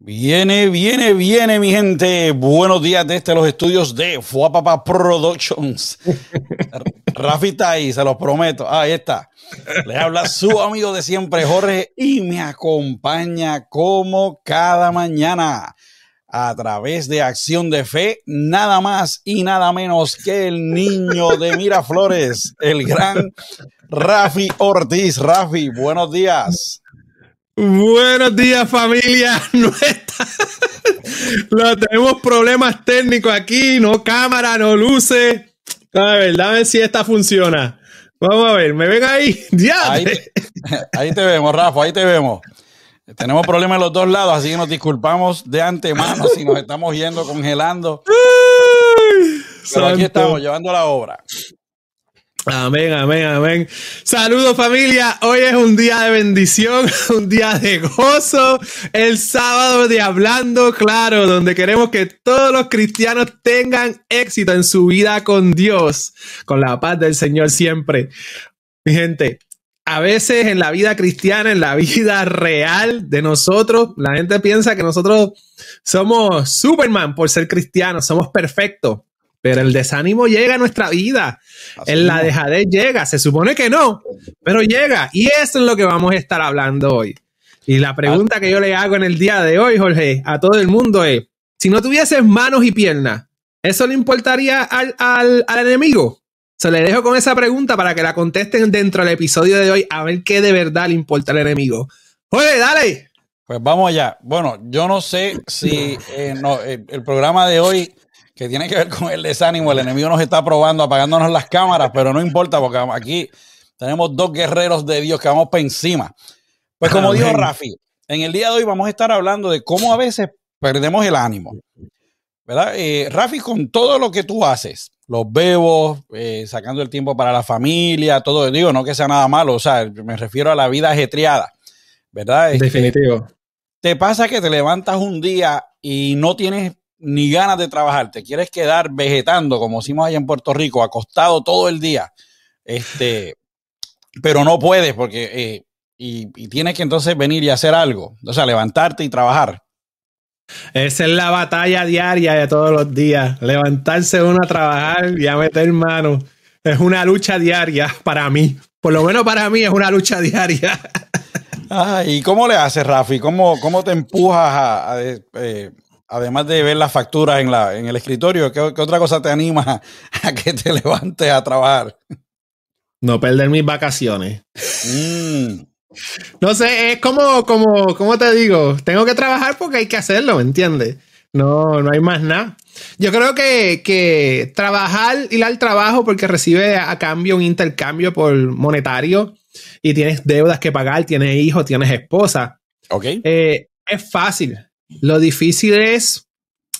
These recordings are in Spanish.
Viene, viene, viene, mi gente. Buenos días desde los estudios de Fuapapa Productions. Rafi está ahí, se los prometo. ahí está. Les habla su amigo de siempre, Jorge, y me acompaña como cada mañana a través de Acción de Fe, nada más y nada menos que el niño de Miraflores, el gran Rafi Ortiz. Rafi, buenos días. Buenos días, familia. No tenemos problemas técnicos aquí, no cámara, no luces. A ver, dame si esta funciona. Vamos a ver, ¿me ven ahí? Ahí te, ahí te vemos, Rafa, ahí te vemos. Tenemos problemas en los dos lados, así que nos disculpamos de antemano si nos estamos yendo congelando. Pero aquí estamos llevando la obra. Amén, amén, amén. Saludos familia. Hoy es un día de bendición, un día de gozo, el sábado de Hablando Claro, donde queremos que todos los cristianos tengan éxito en su vida con Dios, con la paz del Señor siempre. Mi gente, a veces en la vida cristiana, en la vida real de nosotros, la gente piensa que nosotros somos Superman por ser cristianos, somos perfectos. Pero el desánimo llega a nuestra vida. en la dejadez llega. Se supone que no, pero llega. Y eso es lo que vamos a estar hablando hoy. Y la pregunta que yo le hago en el día de hoy, Jorge, a todo el mundo es, si no tuvieses manos y piernas, ¿eso le importaría al, al, al enemigo? Se le dejo con esa pregunta para que la contesten dentro del episodio de hoy a ver qué de verdad le importa al enemigo. Jorge, dale. Pues vamos allá. Bueno, yo no sé si eh, el programa de hoy que tiene que ver con el desánimo. El enemigo nos está probando, apagándonos las cámaras, pero no importa porque aquí tenemos dos guerreros de Dios que vamos para encima. Pues como dijo Rafi, en el día de hoy vamos a estar hablando de cómo a veces perdemos el ánimo. ¿Verdad? Eh, Rafi, con todo lo que tú haces, los bebos, eh, sacando el tiempo para la familia, todo, digo, no que sea nada malo, o sea, me refiero a la vida ajetreada, ¿verdad? Este, Definitivo. Te pasa que te levantas un día y no tienes ni ganas de trabajar, te quieres quedar vegetando, como decimos allá en Puerto Rico, acostado todo el día, este, pero no puedes porque, eh, y, y, tienes que entonces venir y hacer algo, o sea, levantarte y trabajar. Esa es la batalla diaria de todos los días, levantarse uno a trabajar y a meter mano. Es una lucha diaria para mí, por lo menos para mí es una lucha diaria. Ah, ¿Y cómo le haces, Rafi? ¿Cómo, cómo te empujas a, a eh, además de ver las facturas en, la, en el escritorio, ¿qué, otra cosa te anima a que te levantes a trabajar? No perder mis vacaciones. Mm. No sé, es como, como, ¿cómo te digo? Tengo que trabajar porque hay que hacerlo, ¿me entiendes? No, no hay más nada. Yo creo que, que trabajar, ir al trabajo porque recibe a cambio un intercambio por monetario y tienes deudas que pagar, tienes hijos, tienes esposa. Ok. Eh, es fácil. Lo difícil es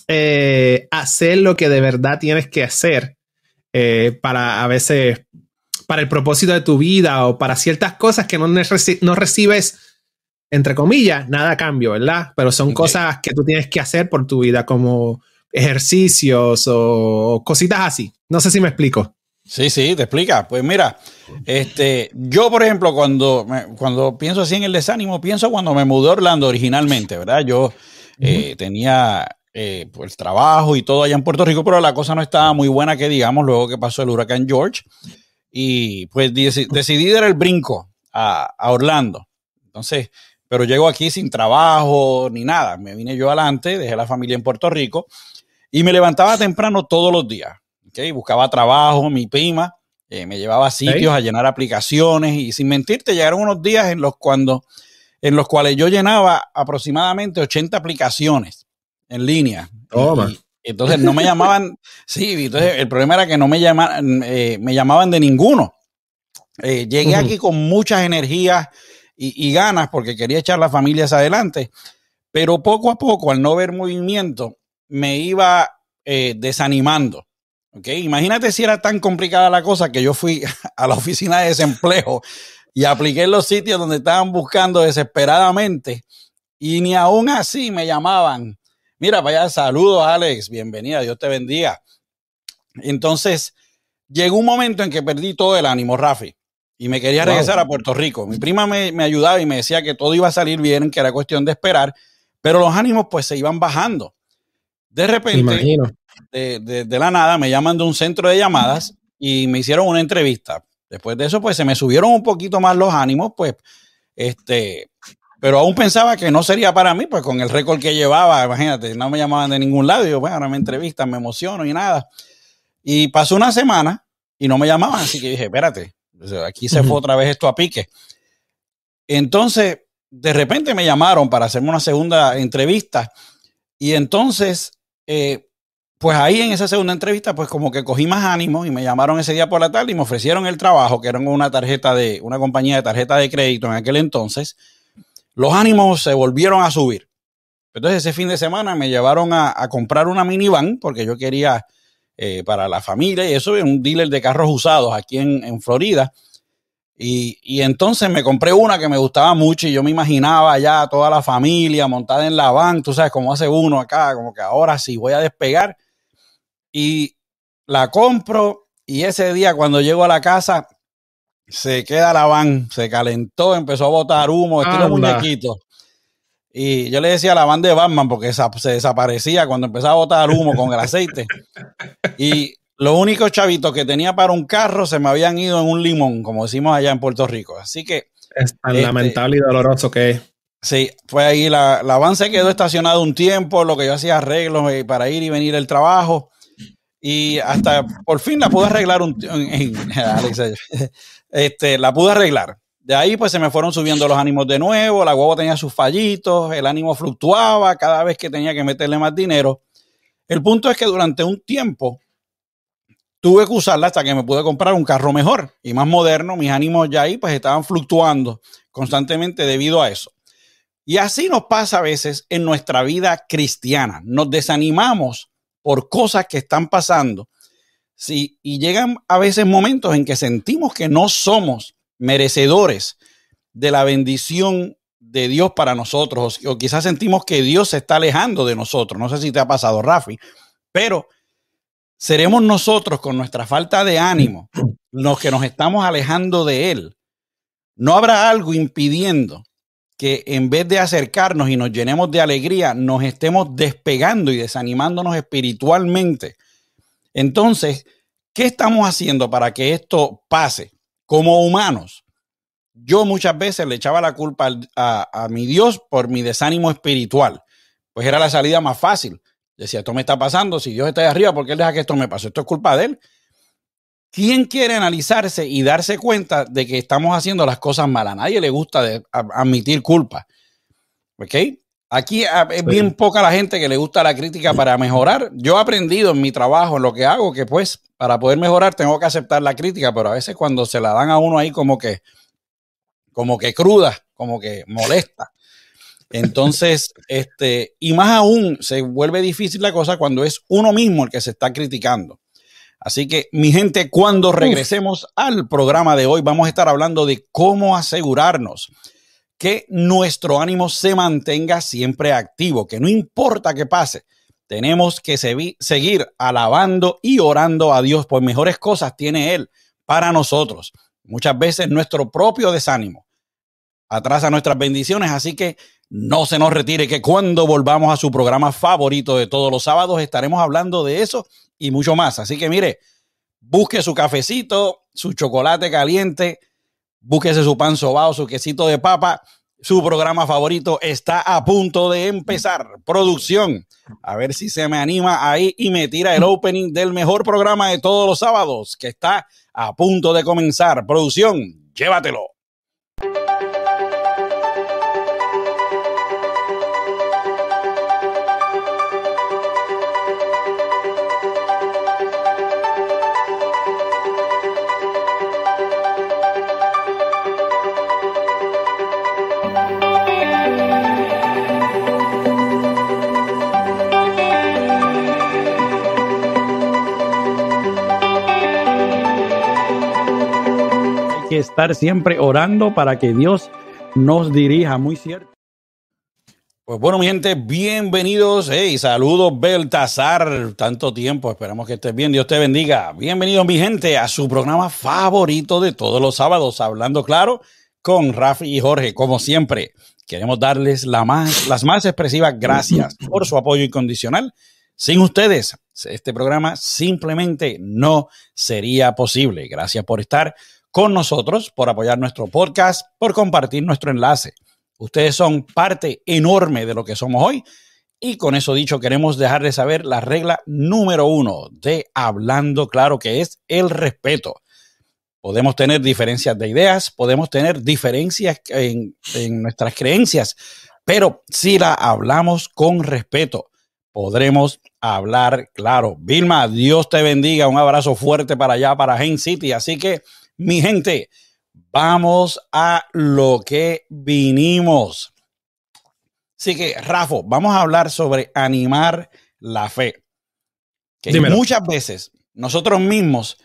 eh, hacer lo que de verdad tienes que hacer eh, para a veces, para el propósito de tu vida o para ciertas cosas que no, no recibes, entre comillas, nada a cambio, ¿verdad? Pero son cosas que tú tienes que hacer por tu vida, como ejercicios o cositas así. No sé si me explico. Sí, sí, te explica. Pues mira, este, yo, por ejemplo, cuando, cuando pienso así en el desánimo, pienso cuando me mudé a Orlando originalmente, ¿verdad? Yo eh, tenía eh, pues trabajo y todo allá en Puerto Rico, pero la cosa no estaba muy buena que digamos luego que pasó el huracán George. Y pues decidí dar el brinco a, Orlando. Entonces, pero llego aquí sin trabajo ni nada. Me vine yo adelante, dejé la familia en Puerto Rico y me levantaba temprano todos los días. ¿okay? Buscaba trabajo, mi prima eh, me llevaba a sitios a llenar aplicaciones y sin mentirte, llegaron unos días en los cuando en los cuales yo llenaba aproximadamente 80 aplicaciones en línea. Toma. entonces no me llamaban, sí, entonces el problema era que no me llamaban, eh, me llamaban de ninguno. Eh, llegué aquí con muchas energías y, ganas porque quería echar las familias adelante, pero poco a poco, al no ver movimiento, me iba eh, desanimando. ¿okay? Imagínate si era tan complicada la cosa que yo fui a la oficina de desempleo y apliqué en los sitios donde estaban buscando desesperadamente y ni aún así me llamaban. Mira, vaya, saludos Alex, bienvenida, Dios te bendiga. Entonces, llegó un momento en que perdí todo el ánimo, Rafi, y me quería regresar a Puerto Rico. Mi prima me, me ayudaba y me decía que todo iba a salir bien, que era cuestión de esperar, pero los ánimos pues se iban bajando. De repente, de, de, la nada, me llaman de un centro de llamadas y me hicieron una entrevista. Después de eso, pues se me subieron un poquito más los ánimos, pues, este, pero aún pensaba que no sería para mí, pues con el récord que llevaba, imagínate, no me llamaban de ningún lado. Y yo, bueno, ahora me entrevistan, me emociono y nada. Y pasó una semana y no me llamaban, así que dije, espérate, aquí se fue otra vez esto a pique. Entonces, de repente me llamaron para hacerme una segunda entrevista y entonces, eh, pues ahí en esa segunda entrevista, pues como que cogí más ánimo y me llamaron ese día por la tarde y me ofrecieron el trabajo, que era una tarjeta de, una compañía de tarjeta de crédito en aquel entonces los ánimos se volvieron a subir. Entonces ese fin de semana me llevaron a, comprar una minivan porque yo quería eh, para la familia y eso en un dealer de carros usados aquí en, Florida. Y, entonces me compré una que me gustaba mucho y yo me imaginaba ya toda la familia montada en la van, tú sabes cómo hace uno acá, como que ahora sí voy a despegar. Y la compro y ese día cuando llego a la casa se queda la van, se calentó, empezó a botar humo, estilo muñequito. Y yo le decía a la van de Batman porque se desaparecía cuando empezaba a botar humo con el aceite. Y los únicos chavitos que tenía para un carro se me habían ido en un limón, como decimos allá en Puerto Rico. Así que. Es tan este, lamentable y doloroso que es. Sí, fue ahí. La, la van se quedó estacionada un tiempo, lo que yo hacía arreglos eh, para ir y venir el trabajo. Y hasta por fin la pude arreglar un. Este, la pude arreglar. De ahí pues se me fueron subiendo los ánimos de nuevo, la guagua tenía sus fallitos, el ánimo fluctuaba cada vez que tenía que meterle más dinero. El punto es que durante un tiempo tuve que usarla hasta que me pude comprar un carro mejor y más moderno. Mis ánimos ya ahí pues estaban fluctuando constantemente debido a eso. Y así nos pasa a veces en nuestra vida cristiana. Nos desanimamos por cosas que están pasando Sí, y llegan a veces momentos en que sentimos que no somos merecedores de la bendición de Dios para nosotros, o, quizás sentimos que Dios se está alejando de nosotros. No sé si te ha pasado, Rafi, pero seremos nosotros con nuestra falta de ánimo los que nos estamos alejando de Él. No habrá algo impidiendo que en vez de acercarnos y nos llenemos de alegría, nos estemos despegando y desanimándonos espiritualmente entonces, ¿qué estamos haciendo para que esto pase? Como humanos, yo muchas veces le echaba la culpa a, mi Dios por mi desánimo espiritual. Pues era la salida más fácil. Decía, esto me está pasando, si Dios está ahí arriba, ¿por qué él deja que esto me pase? Esto es culpa de él. ¿Quién quiere analizarse y darse cuenta de que estamos haciendo las cosas mal? A nadie le gusta admitir culpa. ¿Ok? Aquí es bien poca la gente que le gusta la crítica para mejorar. Yo he aprendido en mi trabajo, en lo que hago, que pues para poder mejorar tengo que aceptar la crítica, pero a veces cuando se la dan a uno ahí como que, como que cruda, como que molesta. Entonces, este, y más aún se vuelve difícil la cosa cuando es uno mismo el que se está criticando. Así que, mi gente, cuando regresemos al programa de hoy, vamos a estar hablando de cómo asegurarnos que nuestro ánimo se mantenga siempre activo, que no importa qué pase, tenemos que seguir alabando y orando a Dios, por mejores cosas tiene Él para nosotros. Muchas veces nuestro propio desánimo atrasa nuestras bendiciones, así que no se nos retire, que cuando volvamos a su programa favorito de todos los sábados estaremos hablando de eso y mucho más. Así que mire, busque su cafecito, su chocolate caliente, búsquese su pan sobao, su quesito de papa. Su programa favorito está a punto de empezar. Producción. A ver si se me anima ahí y me tira el opening del mejor programa de todos los sábados, que está a punto de comenzar. Producción, llévatelo. Estar siempre orando para que Dios nos dirija, muy cierto. Pues bueno, mi gente, bienvenidos. Hey, saludos, Beltasar. Tanto tiempo, esperamos que estés bien. Dios te bendiga. Bienvenidos, mi gente, a su programa favorito de todos los sábados, hablando claro con Rafi y Jorge, como siempre. Queremos darles la más, las más expresivas gracias por su apoyo incondicional. Sin ustedes, este programa simplemente no sería posible. Gracias por estar con nosotros, por apoyar nuestro podcast, por compartir nuestro enlace. Ustedes son parte enorme de lo que somos hoy. Y con eso dicho, queremos dejarles saber la regla número uno de Hablando Claro, que es el respeto. Podemos tener diferencias de ideas, podemos tener diferencias en, nuestras creencias, pero si la hablamos con respeto, podremos hablar claro. Vilma, Dios te bendiga. Un abrazo fuerte para allá, para Hain City. Así que, mi gente, vamos a lo que vinimos. Así que, Rafa, vamos a hablar sobre animar la fe. Que muchas veces nosotros mismos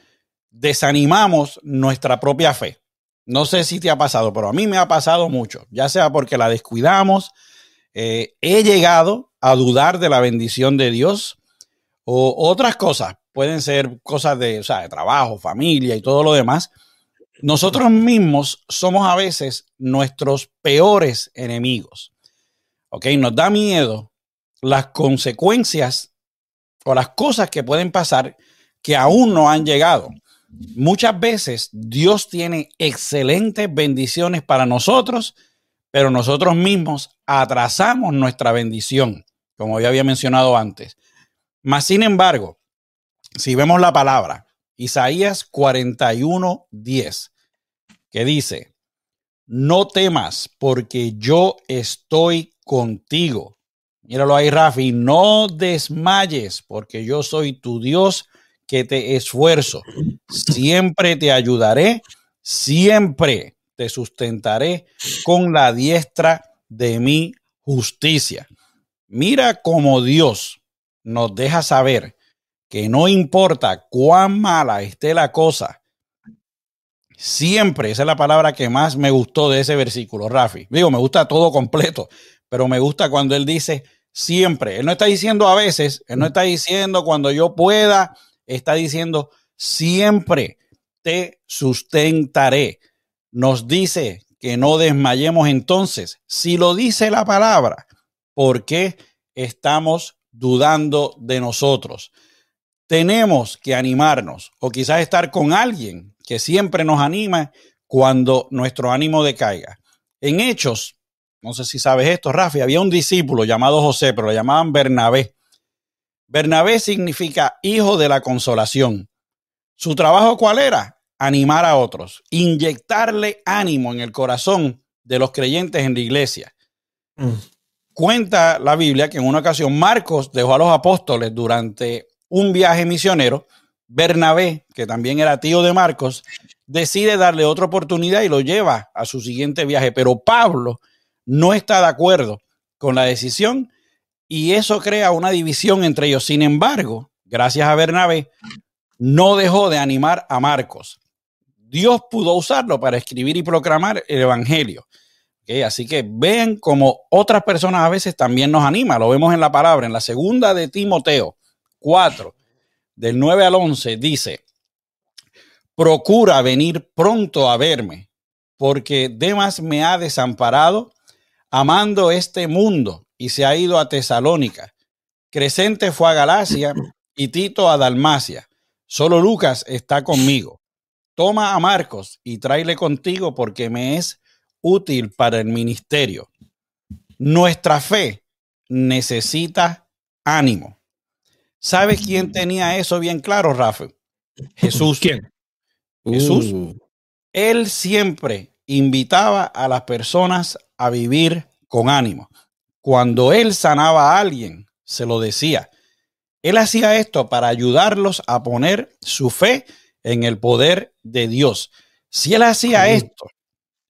desanimamos nuestra propia fe. No sé si te ha pasado, pero a mí me ha pasado mucho, ya sea porque la descuidamos, eh, he llegado a dudar de la bendición de Dios o otras cosas, pueden ser cosas de, de trabajo, familia y todo lo demás. Nosotros mismos somos a veces nuestros peores enemigos. ¿Ok? Nos da miedo las consecuencias o las cosas que pueden pasar que aún no han llegado. Muchas veces Dios tiene excelentes bendiciones para nosotros, pero nosotros mismos atrasamos nuestra bendición, como ya había mencionado antes. Mas, sin embargo, si vemos la palabra, Isaías 41, 10, que dice, no temas porque yo estoy contigo. Míralo ahí, Rafi, no desmayes porque yo soy tu Dios que te esfuerzo. Siempre te ayudaré, siempre te sustentaré con la diestra de mi justicia. Mira cómo Dios nos deja saber que no importa cuán mala esté la cosa, siempre, esa es la palabra que más me gustó de ese versículo, Rafi. Digo, me gusta todo completo, pero me gusta cuando él dice siempre. Él no está diciendo a veces, él no está diciendo cuando yo pueda, está diciendo, siempre te sustentaré. Nos dice que no desmayemos entonces. Si lo dice la palabra, ¿por qué estamos dudando de nosotros? Tenemos que animarnos o quizás estar con alguien que siempre nos anima cuando nuestro ánimo decaiga. En Hechos, no sé si sabes esto, Rafi, había un discípulo llamado José, pero lo llamaban Bernabé. Bernabé significa hijo de la consolación. ¿Su trabajo cuál era? Animar a otros, inyectarle ánimo en el corazón de los creyentes en la iglesia. Mm. Cuenta la Biblia que en una ocasión Marcos dejó a los apóstoles durante un viaje misionero. Bernabé, que también era tío de Marcos, decide darle otra oportunidad y lo lleva a su siguiente viaje. Pero Pablo no está de acuerdo con la decisión y eso crea una división entre ellos. Sin embargo, gracias a Bernabé, no dejó de animar a Marcos. Dios pudo usarlo para escribir y proclamar el Evangelio. Así que ven como otras personas a veces también nos animan. Lo vemos en la palabra. En la segunda de Timoteo 4, del 9 al 11, dice, procura venir pronto a verme, porque Demas me ha desamparado amando este mundo y se ha ido a Tesalónica. Crescente fue a Galacia y Tito a Dalmacia. Solo Lucas está conmigo. Toma a Marcos y tráele contigo porque me es útil para el ministerio. Nuestra fe necesita ánimo. ¿Sabes quién tenía eso bien claro, Rafa? Jesús. ¿Quién? Jesús. Uh. Él siempre invitaba a las personas a vivir con ánimo. Cuando él sanaba a alguien, se lo decía. Él hacía esto para ayudarlos a poner su fe en el poder de Dios. Si él hacía esto,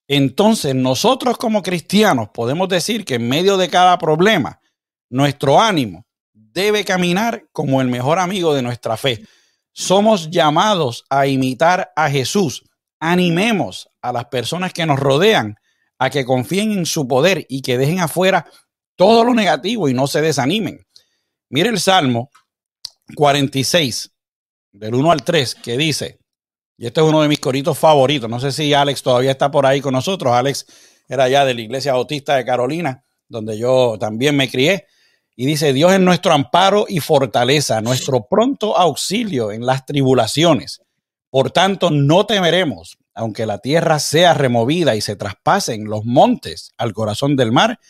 entonces nosotros como cristianos podemos decir que en medio de cada problema, nuestro ánimo debe caminar como el mejor amigo de nuestra fe. Somos llamados a imitar a Jesús. Animemos a las personas que nos rodean a que confíen en su poder y que dejen afuera todo lo negativo y no se desanimen. Mire el Salmo 46, del 1 al 3, que dice, Y este es uno de mis coritos favoritos. No sé si Alex todavía está por ahí con nosotros. Alex era ya de la Iglesia Bautista de Carolina, donde yo también me crié. Y dice, Dios es nuestro amparo y fortaleza, nuestro pronto auxilio en las tribulaciones. Por tanto, no temeremos, aunque la tierra sea removida y se traspasen los montes al corazón del mar,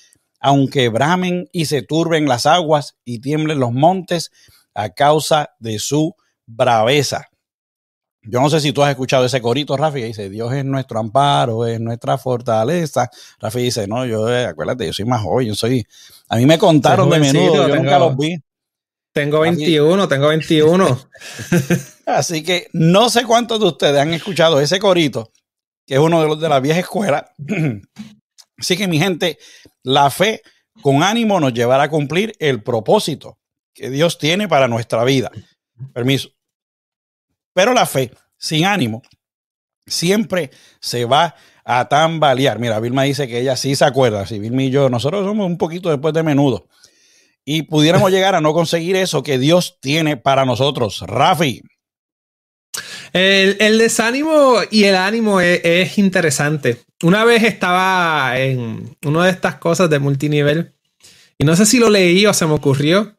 aunque bramen y se turben las aguas y tiemblen los montes a causa de su braveza. Yo no sé si tú has escuchado ese corito, Rafi, que dice, Dios es nuestro amparo, es nuestra fortaleza. Rafi dice, no, yo, eh, acuérdate, yo soy más joven, soy... A mí me contaron de menudo, yo nunca los vi. Tengo 21, tengo 21. Así que no sé cuántos de ustedes han escuchado ese corito, que es uno de los de la vieja escuela. Así que mi gente, la fe con ánimo nos llevará a cumplir el propósito que Dios tiene para nuestra vida. Permiso. Pero la fe sin ánimo siempre se va a tambalear. Mira, Vilma dice que ella sí se acuerda. Si Vilma y yo, nosotros somos un poquito después de menudo. Y pudiéramos llegar a no conseguir eso que Dios tiene para nosotros. Rafi. El, desánimo y el ánimo es, interesante. Una vez estaba en una de estas cosas de multinivel y no sé si lo leí o se me ocurrió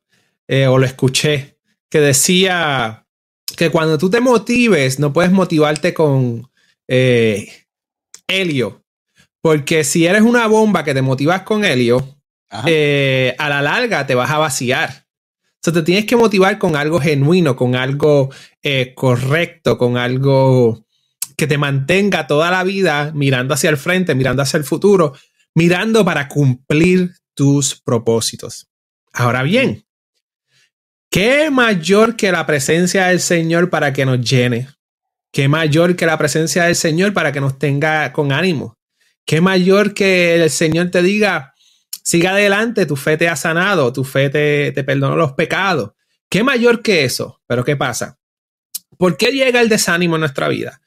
eh, o lo escuché, que decía que cuando tú te motives, no puedes motivarte con eh, helio. Porque si eres una bomba que te motivas con helio, eh, a la larga te vas a vaciar. O sea, te tienes que motivar con algo genuino, con algo eh, correcto, con algo que te mantenga toda la vida mirando hacia el frente, mirando hacia el futuro, mirando para cumplir tus propósitos. Ahora bien, ¿Qué mayor que la presencia del Señor para que nos llene? ¿Qué mayor que la presencia del Señor para que nos tenga con ánimo? ¿Qué mayor que el Señor te diga, siga adelante, tu fe te ha sanado, tu fe te, te perdonó los pecados? ¿Qué mayor que eso? Pero ¿qué pasa? ¿Por qué llega el desánimo en nuestra vida?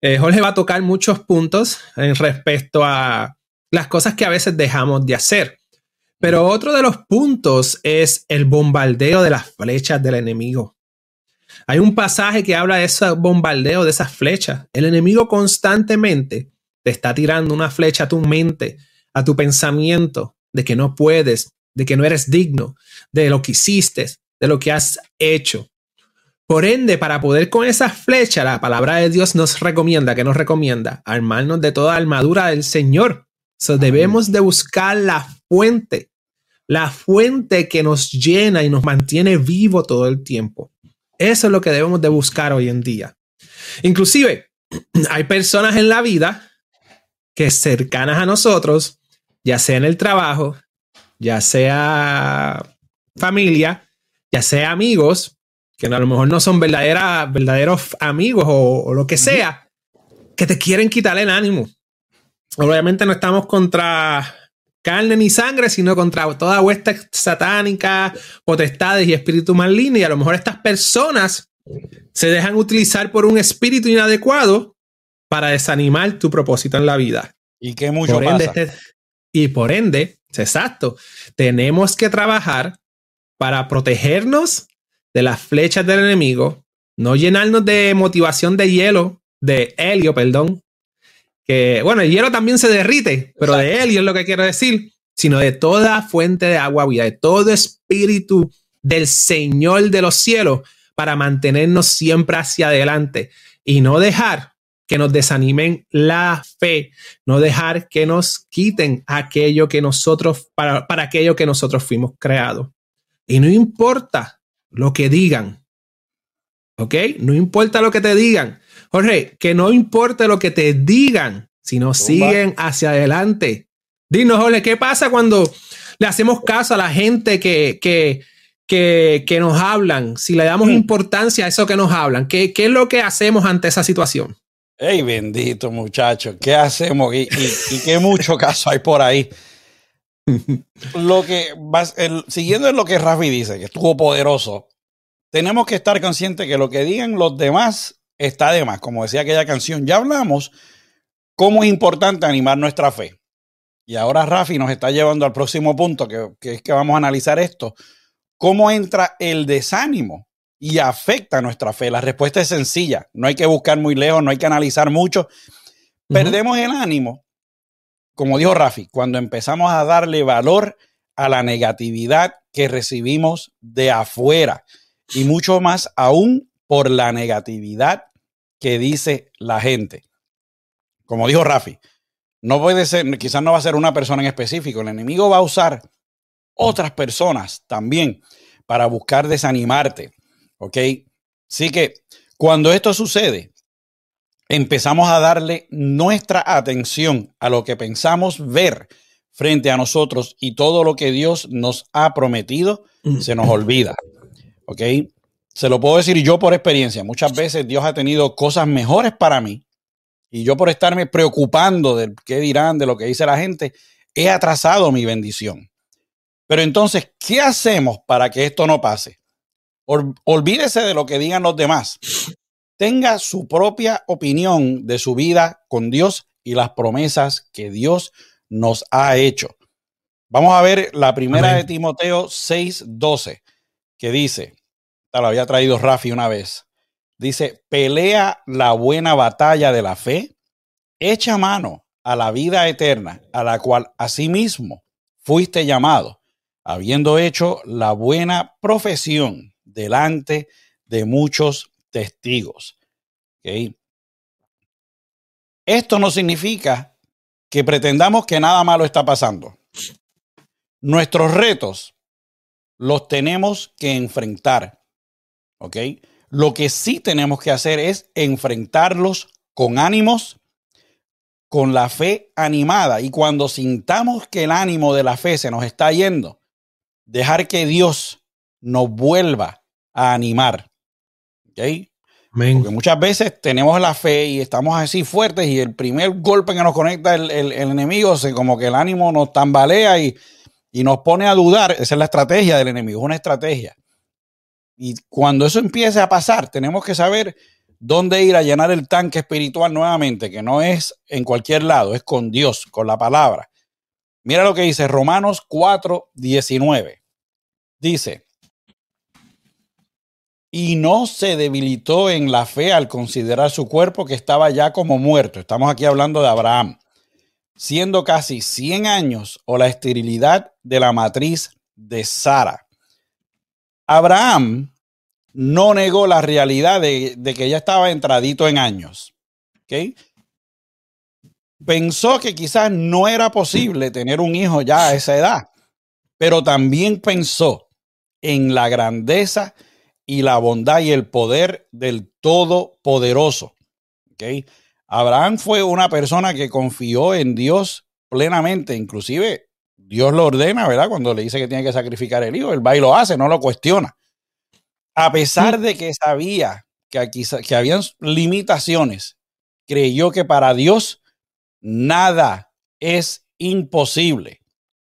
Eh, Jorge va a tocar muchos puntos en respecto a las cosas que a veces dejamos de hacer. Pero otro de los puntos es el bombardeo de las flechas del enemigo. Hay un pasaje que habla de ese bombardeo, de esas flechas. El enemigo constantemente te está tirando una flecha a tu mente, a tu pensamiento, de que no puedes, de que no eres digno, de lo que hiciste, de lo que has hecho. Por ende, para poder con esas flechas, la palabra de Dios nos recomienda, que nos recomienda, armarnos de toda armadura del Señor. So, debemos de buscar la fuente la fuente que nos llena y nos mantiene vivo todo el tiempo. Eso es lo que debemos de buscar hoy en día. Inclusive, hay personas en la vida que cercanas a nosotros, ya sea en el trabajo, ya sea familia, ya sea amigos, que a lo mejor no son verdaderos amigos o, o lo que sea, que te quieren quitar el ánimo. Obviamente no estamos contra carne ni sangre, sino contra toda huesta satánica, potestades y espíritu maligno. Y a lo mejor estas personas se dejan utilizar por un espíritu inadecuado para desanimar tu propósito en la vida. Y que mucho pasa. Este, y por ende, exacto, tenemos que trabajar para protegernos de las flechas del enemigo, no llenarnos de motivación de hielo, de helio, perdón, que, bueno, el hielo también se derrite, pero de helio es lo que quiero decir, sino de toda fuente de agua vida, de todo espíritu del Señor de los cielos para mantenernos siempre hacia adelante y no dejar que nos desanimen la fe, no dejar que nos quiten aquello que nosotros, para, para aquello que nosotros fuimos creados. Y no importa lo que digan, ¿ok? No importa lo que te digan, Jorge, que no importe lo que te digan, sino siguen hacia adelante. Dinos, Jorge, ¿qué pasa cuando le hacemos caso a la gente que, que, que, nos hablan? Si le damos mm. importancia a eso que nos hablan, ¿qué, ¿qué, es lo que hacemos ante esa situación? ¡Ey, bendito muchacho! ¿Qué hacemos? Y, qué mucho caso hay por ahí. lo que siguiendo en lo que Rafi dice, que estuvo poderoso, tenemos que estar conscientes que lo que digan los demás está de más. Como decía aquella canción, ya hablamos cómo es importante animar nuestra fe. Y ahora Rafi nos está llevando al próximo punto, que, es que vamos a analizar esto. ¿Cómo entra el desánimo y afecta nuestra fe. La respuesta es sencilla, no hay que buscar muy lejos, no hay que analizar mucho. Perdemos el ánimo, como dijo Rafi, cuando empezamos a darle valor a la negatividad que recibimos de afuera y mucho más aún por la negatividad que dice la gente. Como dijo Rafi, no puede ser, quizás no va a ser una persona en específico, el enemigo va a usar otras personas también para buscar desanimarte, ¿ok? Así que cuando esto sucede, empezamos a darle nuestra atención a lo que pensamos ver frente a nosotros y todo lo que Dios nos ha prometido se nos olvida. ¿Ok? Se lo puedo decir yo por experiencia. Muchas veces Dios ha tenido cosas mejores para mí y yo por estarme preocupando de qué dirán, de lo que dice la gente, he atrasado mi bendición. Pero entonces, ¿qué hacemos para que esto no pase? olvídese de lo que digan los demás. Tenga su propia opinión de su vida con Dios y las promesas que Dios nos ha hecho. Vamos a ver la primera de Timoteo 6:12, que dice, lo había traído Rafi una vez, dice, pelea la buena batalla de la fe, echa mano a la vida eterna, a la cual asimismo fuiste llamado, habiendo hecho la buena profesión delante de muchos testigos. Esto no significa que pretendamos que nada malo está pasando. Nuestros retos los tenemos que enfrentar. ¿Ok? Lo que sí tenemos que hacer es enfrentarlos con ánimos, con la fe animada. Y cuando sintamos que el ánimo de la fe se nos está yendo, dejar que Dios nos vuelva a animar. ¿Ok? Porque muchas veces tenemos la fe y estamos así fuertes y el primer golpe que nos conecta el, enemigo, se, como que el ánimo nos tambalea y, y nos pone a dudar. Esa es la estrategia del enemigo, es una estrategia. Y cuando eso empiece a pasar, tenemos que saber dónde ir a llenar el tanque espiritual nuevamente, que no es en cualquier lado, es con Dios, con la palabra. Mira lo que dice Romanos 4, 19. Dice, y no se debilitó en la fe al considerar su cuerpo que estaba ya como muerto. Estamos aquí hablando de Abraham, siendo casi 100 años o la esterilidad de la matriz de Sara. Abraham no negó la realidad de, que ya estaba entradito en años. Pensó que quizás no era posible tener un hijo ya a esa edad, pero también pensó en la grandeza y la bondad y el poder del Todopoderoso. ¿Okay? Abraham fue una persona que confió en Dios plenamente, inclusive Dios lo ordena, ¿verdad? Cuando le dice que tiene que sacrificar el hijo, el va y lo hace, no lo cuestiona. A pesar de que sabía que, aquí, que habían limitaciones, creyó que para Dios nada es imposible.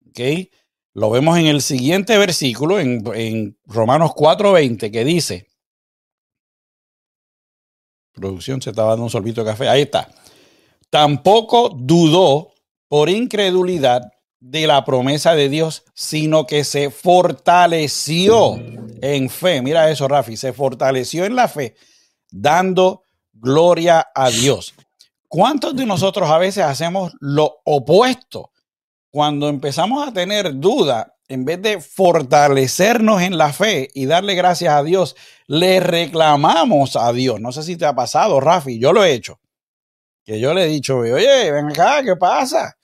¿Ok? Lo vemos en el siguiente versículo, en, Romanos 4:20, que dice, producción se estaba dando un sorbito de café, ahí está. Tampoco dudó por incredulidad de la promesa de Dios, sino que se fortaleció en fe. Mira eso, Rafi, se fortaleció en la fe, dando gloria a Dios. ¿Cuántos de nosotros a veces hacemos lo opuesto? cuando empezamos a tener duda, en vez de fortalecernos en la fe y darle gracias a Dios, le reclamamos a Dios. No sé si te ha pasado, Rafi, yo lo he hecho. Que yo le he dicho, oye, ven acá, ¿qué pasa?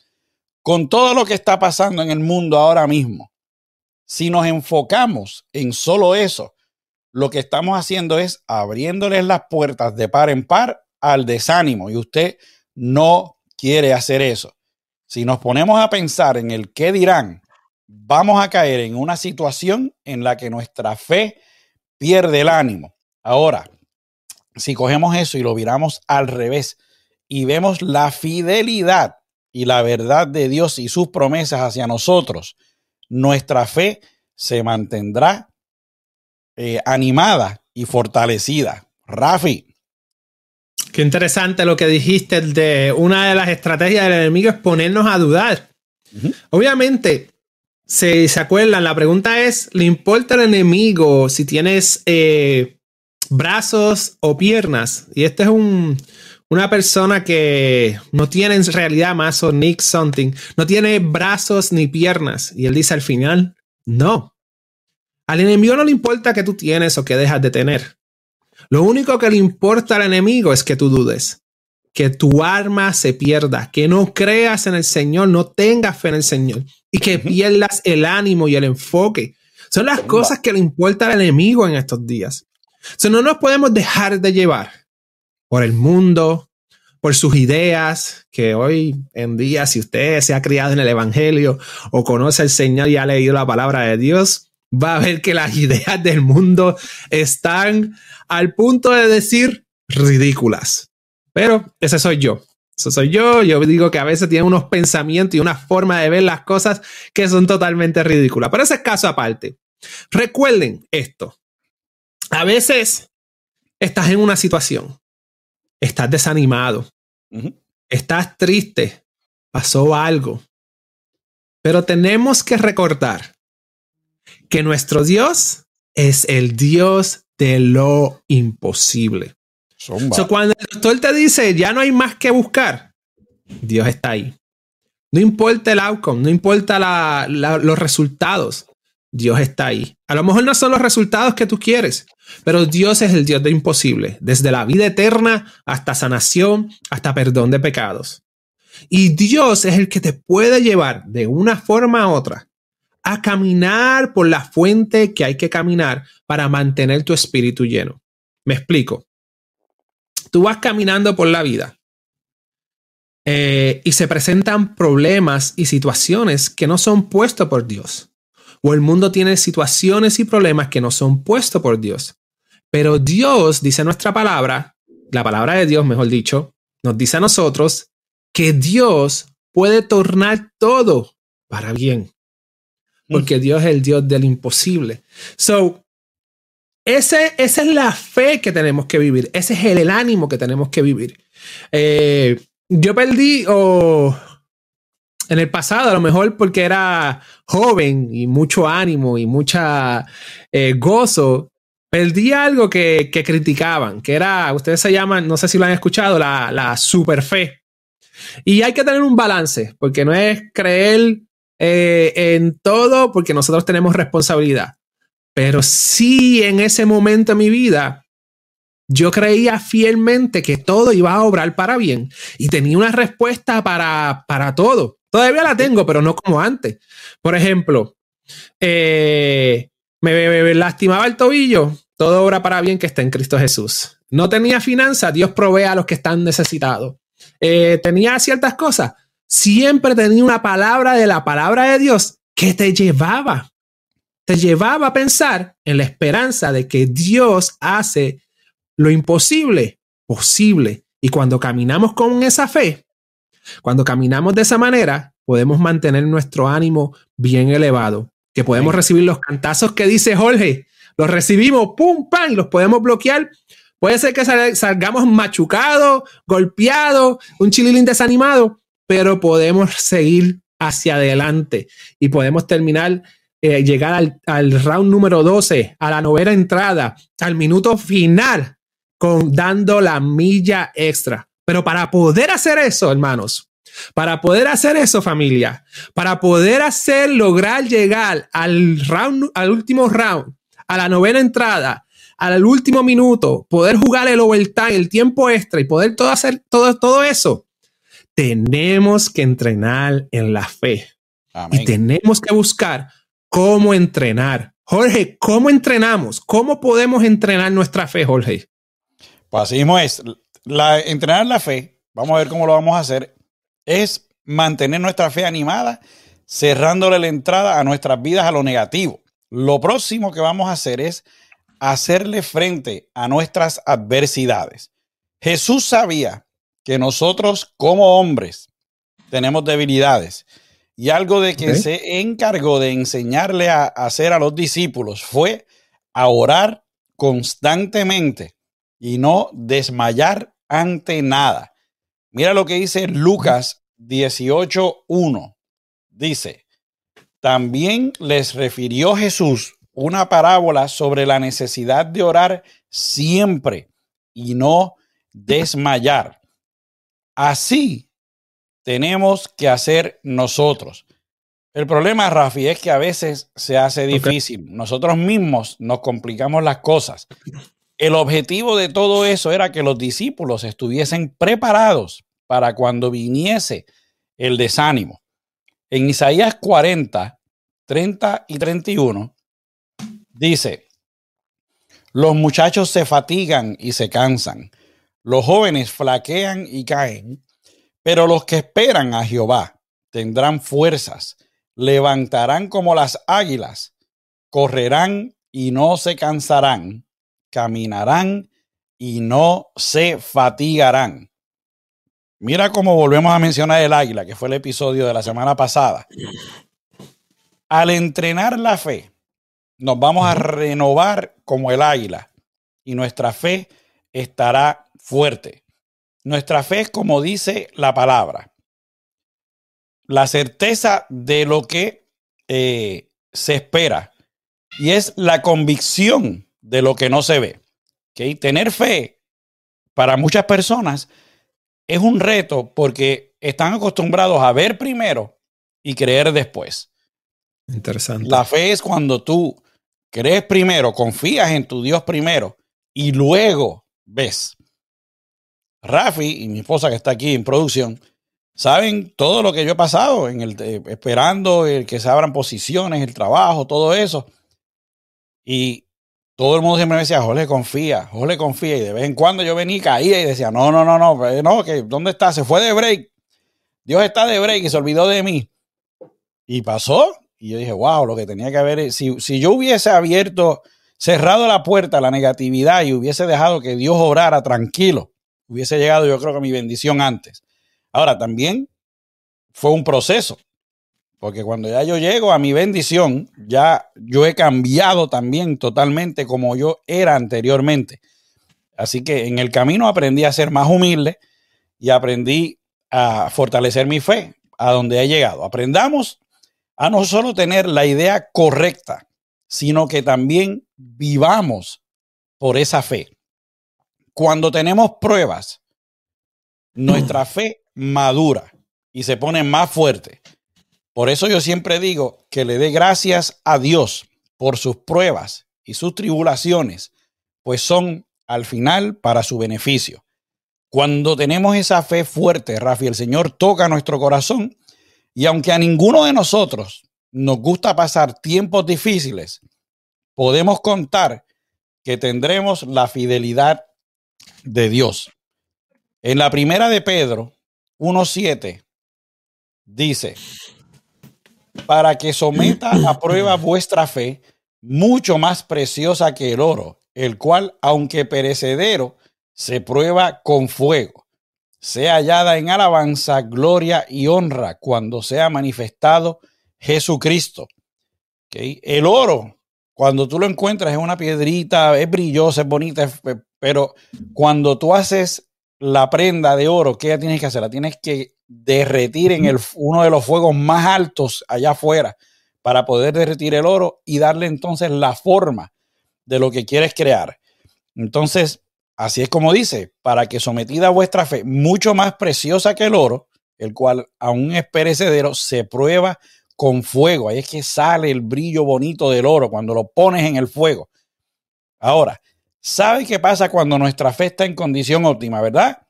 Con todo lo que está pasando en el mundo ahora mismo, si nos enfocamos en solo eso, lo que estamos haciendo es abriéndoles las puertas de par en par al desánimo y usted no quiere hacer eso. Si nos ponemos a pensar en el qué dirán, vamos a caer en una situación en la que nuestra fe pierde el ánimo. Ahora, si cogemos eso y lo viramos al revés y vemos la fidelidad y la verdad de Dios y sus promesas hacia nosotros, nuestra fe se mantendrá eh, animada y fortalecida. Rafi, Qué interesante lo que dijiste de una de las estrategias del enemigo es ponernos a dudar. Obviamente, se, se acuerdan, la pregunta es, ¿le importa al enemigo si tienes eh, brazos o piernas? Y este es un, una persona que no tiene en realidad más o Nick something, no tiene brazos ni piernas. Y él dice al final, no. Al enemigo no le importa que tú tienes o que dejas de tener. Lo único que le importa al enemigo es que tú dudes, que tu arma se pierda, que no creas en el Señor, no tengas fe en el Señor y que pierdas el ánimo y el enfoque. Son las cosas que le importa al enemigo en estos días. O no nos podemos dejar de llevar por el mundo, por sus ideas, que hoy en día, si usted se ha criado en el Evangelio o conoce al Señor y ha leído la palabra de Dios, va a ver que las ideas del mundo están al punto de decir ridículas. Pero ese soy yo. Eso soy yo. Yo digo que a veces tiene unos pensamientos y una forma de ver las cosas que son totalmente ridículas. Pero ese es caso aparte. Recuerden esto. A veces estás en una situación estás desanimado, estás triste, pasó algo. Pero tenemos que recordar que nuestro Dios es el Dios de lo imposible. cuando el doctor te dice ya no hay más que buscar, Dios está ahí. No importa el outcome, no importa los resultados, Dios está ahí. A lo mejor no son los resultados que tú quieres, pero Dios es el Dios de imposible, desde la vida eterna hasta sanación, hasta perdón de pecados. Y Dios es el que te puede llevar de una forma u otra a caminar por la fuente que hay que caminar para mantener tu espíritu lleno. Me explico. Tú vas caminando por la vida eh, y se presentan problemas y situaciones que no son puestos por Dios o el mundo tiene situaciones y problemas que no son puestos por Dios. Pero Dios, dice nuestra palabra, la palabra de Dios, mejor dicho, nos dice a nosotros que Dios puede tornar todo para bien. Porque mm. Dios es el Dios del imposible. So, ese, esa es la fe que tenemos que vivir. Ese es el, ánimo que tenemos que vivir. Eh, yo perdí o en el pasado, a lo mejor porque era joven y mucho ánimo y mucha eh, gozo, perdí algo que, criticaban, que era, ustedes se llaman, no sé si lo han escuchado, la, la super fe. Y hay que tener un balance, porque no es creer eh, en todo, porque nosotros tenemos responsabilidad. Pero sí en ese momento de mi vida, yo creía fielmente que todo iba a obrar para bien y tenía una respuesta para, para todo. Todavía la tengo, pero no como antes. Por ejemplo, eh, me, lastimaba el tobillo, todo obra para bien que está en Cristo Jesús. No tenía finanzas, Dios provee a los que están necesitados. Eh, tenía ciertas cosas, siempre tenía una palabra de la palabra de Dios que te llevaba, te llevaba a pensar en la esperanza de que Dios hace lo imposible posible. Y cuando caminamos con esa fe, cuando caminamos de esa manera, podemos mantener nuestro ánimo bien elevado, que podemos recibir los cantazos que dice Jorge, los recibimos, pum, pam, los podemos bloquear. Puede ser que salgamos machucados, golpeados, un chililín desanimado, pero podemos seguir hacia adelante y podemos terminar, eh, llegar al, al, round número 12, a la novena entrada, al minuto final, con dando la milla extra. Pero para poder hacer eso, hermanos, para poder hacer eso, familia, para poder hacer, lograr llegar al round, al último round, a la novena entrada, al último minuto, poder jugar el overtime, el tiempo extra y poder todo hacer todo, todo eso, tenemos que entrenar en la fe. Y tenemos que buscar cómo entrenar. Jorge, ¿cómo entrenamos? ¿Cómo podemos entrenar nuestra fe, Jorge? Pues así mismo es la, entrenar la fe, vamos a ver cómo lo vamos a hacer, es mantener nuestra fe animada, cerrándole la entrada a nuestras vidas a lo negativo. Lo próximo que vamos a hacer es hacerle frente a nuestras adversidades. Jesús sabía que nosotros como hombres tenemos debilidades y algo de que se encargó de enseñarle a hacer a los discípulos fue a orar constantemente y no desmayar ante nada. Mira lo que dice Lucas 18.1. Dice, También les refirió Jesús una parábola sobre la necesidad de orar siempre y no desmayar. Así tenemos que hacer nosotros. El problema, Rafi, es que a veces se hace difícil. Nosotros mismos nos complicamos las cosas. El objetivo de todo eso era que los discípulos estuviesen preparados para cuando viniese el desánimo. En Isaías 40, 30 y 31, dice, los muchachos se fatigan y se cansan, los jóvenes flaquean y caen, pero los que esperan a Jehová tendrán fuerzas, levantarán como las águilas, correrán y no se cansarán caminarán y no se fatigarán. Mira cómo volvemos a mencionar el águila, que fue el episodio de la semana pasada. Al entrenar la fe, nos vamos a renovar como el águila y nuestra fe estará fuerte. Nuestra fe es como dice la palabra, la certeza de lo que eh, se espera y es la convicción de lo que no se ve. ¿Okay? Tener fe para muchas personas es un reto porque están acostumbrados a ver primero y creer después. Interesante. La fe es cuando tú crees primero, confías en tu Dios primero y luego ves. Rafi y mi esposa que está aquí en producción saben todo lo que yo he pasado en el eh, esperando el que se abran posiciones, el trabajo, todo eso. Y todo el mundo siempre me decía, Jorge, confía, Jorge, confía. Y de vez en cuando yo venía y caía y decía, no, no, no, no, no, ¿dónde está? Se fue de break. Dios está de break y se olvidó de mí. Y pasó. Y yo dije, wow, lo que tenía que haber, si, si yo hubiese abierto, cerrado la puerta a la negatividad y hubiese dejado que Dios obrara tranquilo, hubiese llegado yo creo que mi bendición antes. Ahora, también fue un proceso. Porque cuando ya yo llego a mi bendición, ya yo he cambiado también totalmente como yo era anteriormente. Así que en el camino aprendí a ser más humilde y aprendí a fortalecer mi fe a donde he llegado. Aprendamos a no solo tener la idea correcta, sino que también vivamos por esa fe. Cuando tenemos pruebas, nuestra fe madura y se pone más fuerte. Por eso yo siempre digo que le dé gracias a Dios por sus pruebas y sus tribulaciones, pues son al final para su beneficio. Cuando tenemos esa fe fuerte, Rafi, el Señor toca nuestro corazón y aunque a ninguno de nosotros nos gusta pasar tiempos difíciles, podemos contar que tendremos la fidelidad de Dios. En la primera de Pedro 1.7 dice, para que someta a prueba vuestra fe, mucho más preciosa que el oro, el cual, aunque perecedero, se prueba con fuego, sea hallada en alabanza, gloria y honra cuando sea manifestado Jesucristo. El oro, cuando tú lo encuentras, es una piedrita, es brillosa, es bonita, pero cuando tú haces la prenda de oro, ¿qué tienes que hacer? La tienes que derretir en el, uno de los fuegos más altos allá afuera para poder derretir el oro y darle entonces la forma de lo que quieres crear. Entonces, así es como dice, para que sometida a vuestra fe, mucho más preciosa que el oro, el cual aún es perecedero, se prueba con fuego. Ahí es que sale el brillo bonito del oro cuando lo pones en el fuego. Ahora, ¿sabe qué pasa cuando nuestra fe está en condición óptima, verdad?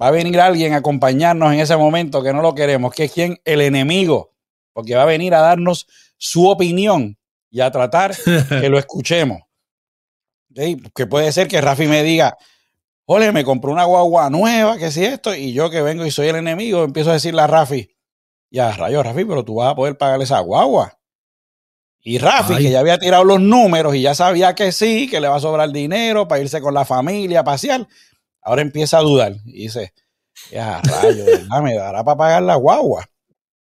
Va a venir alguien a acompañarnos en ese momento que no lo queremos, que es quien el enemigo, porque va a venir a darnos su opinión y a tratar que lo escuchemos. Que puede ser que Rafi me diga, ole, me compró una guagua nueva, que si esto, y yo que vengo y soy el enemigo, empiezo a decirle a Rafi, ya, rayo, Rafi, pero tú vas a poder pagarle esa guagua. Y Rafi, que ya había tirado los números y ya sabía que sí, que le va a sobrar dinero para irse con la familia a pasear, Ahora empieza a dudar y dice, ya, rayo, me dará para pagar la guagua.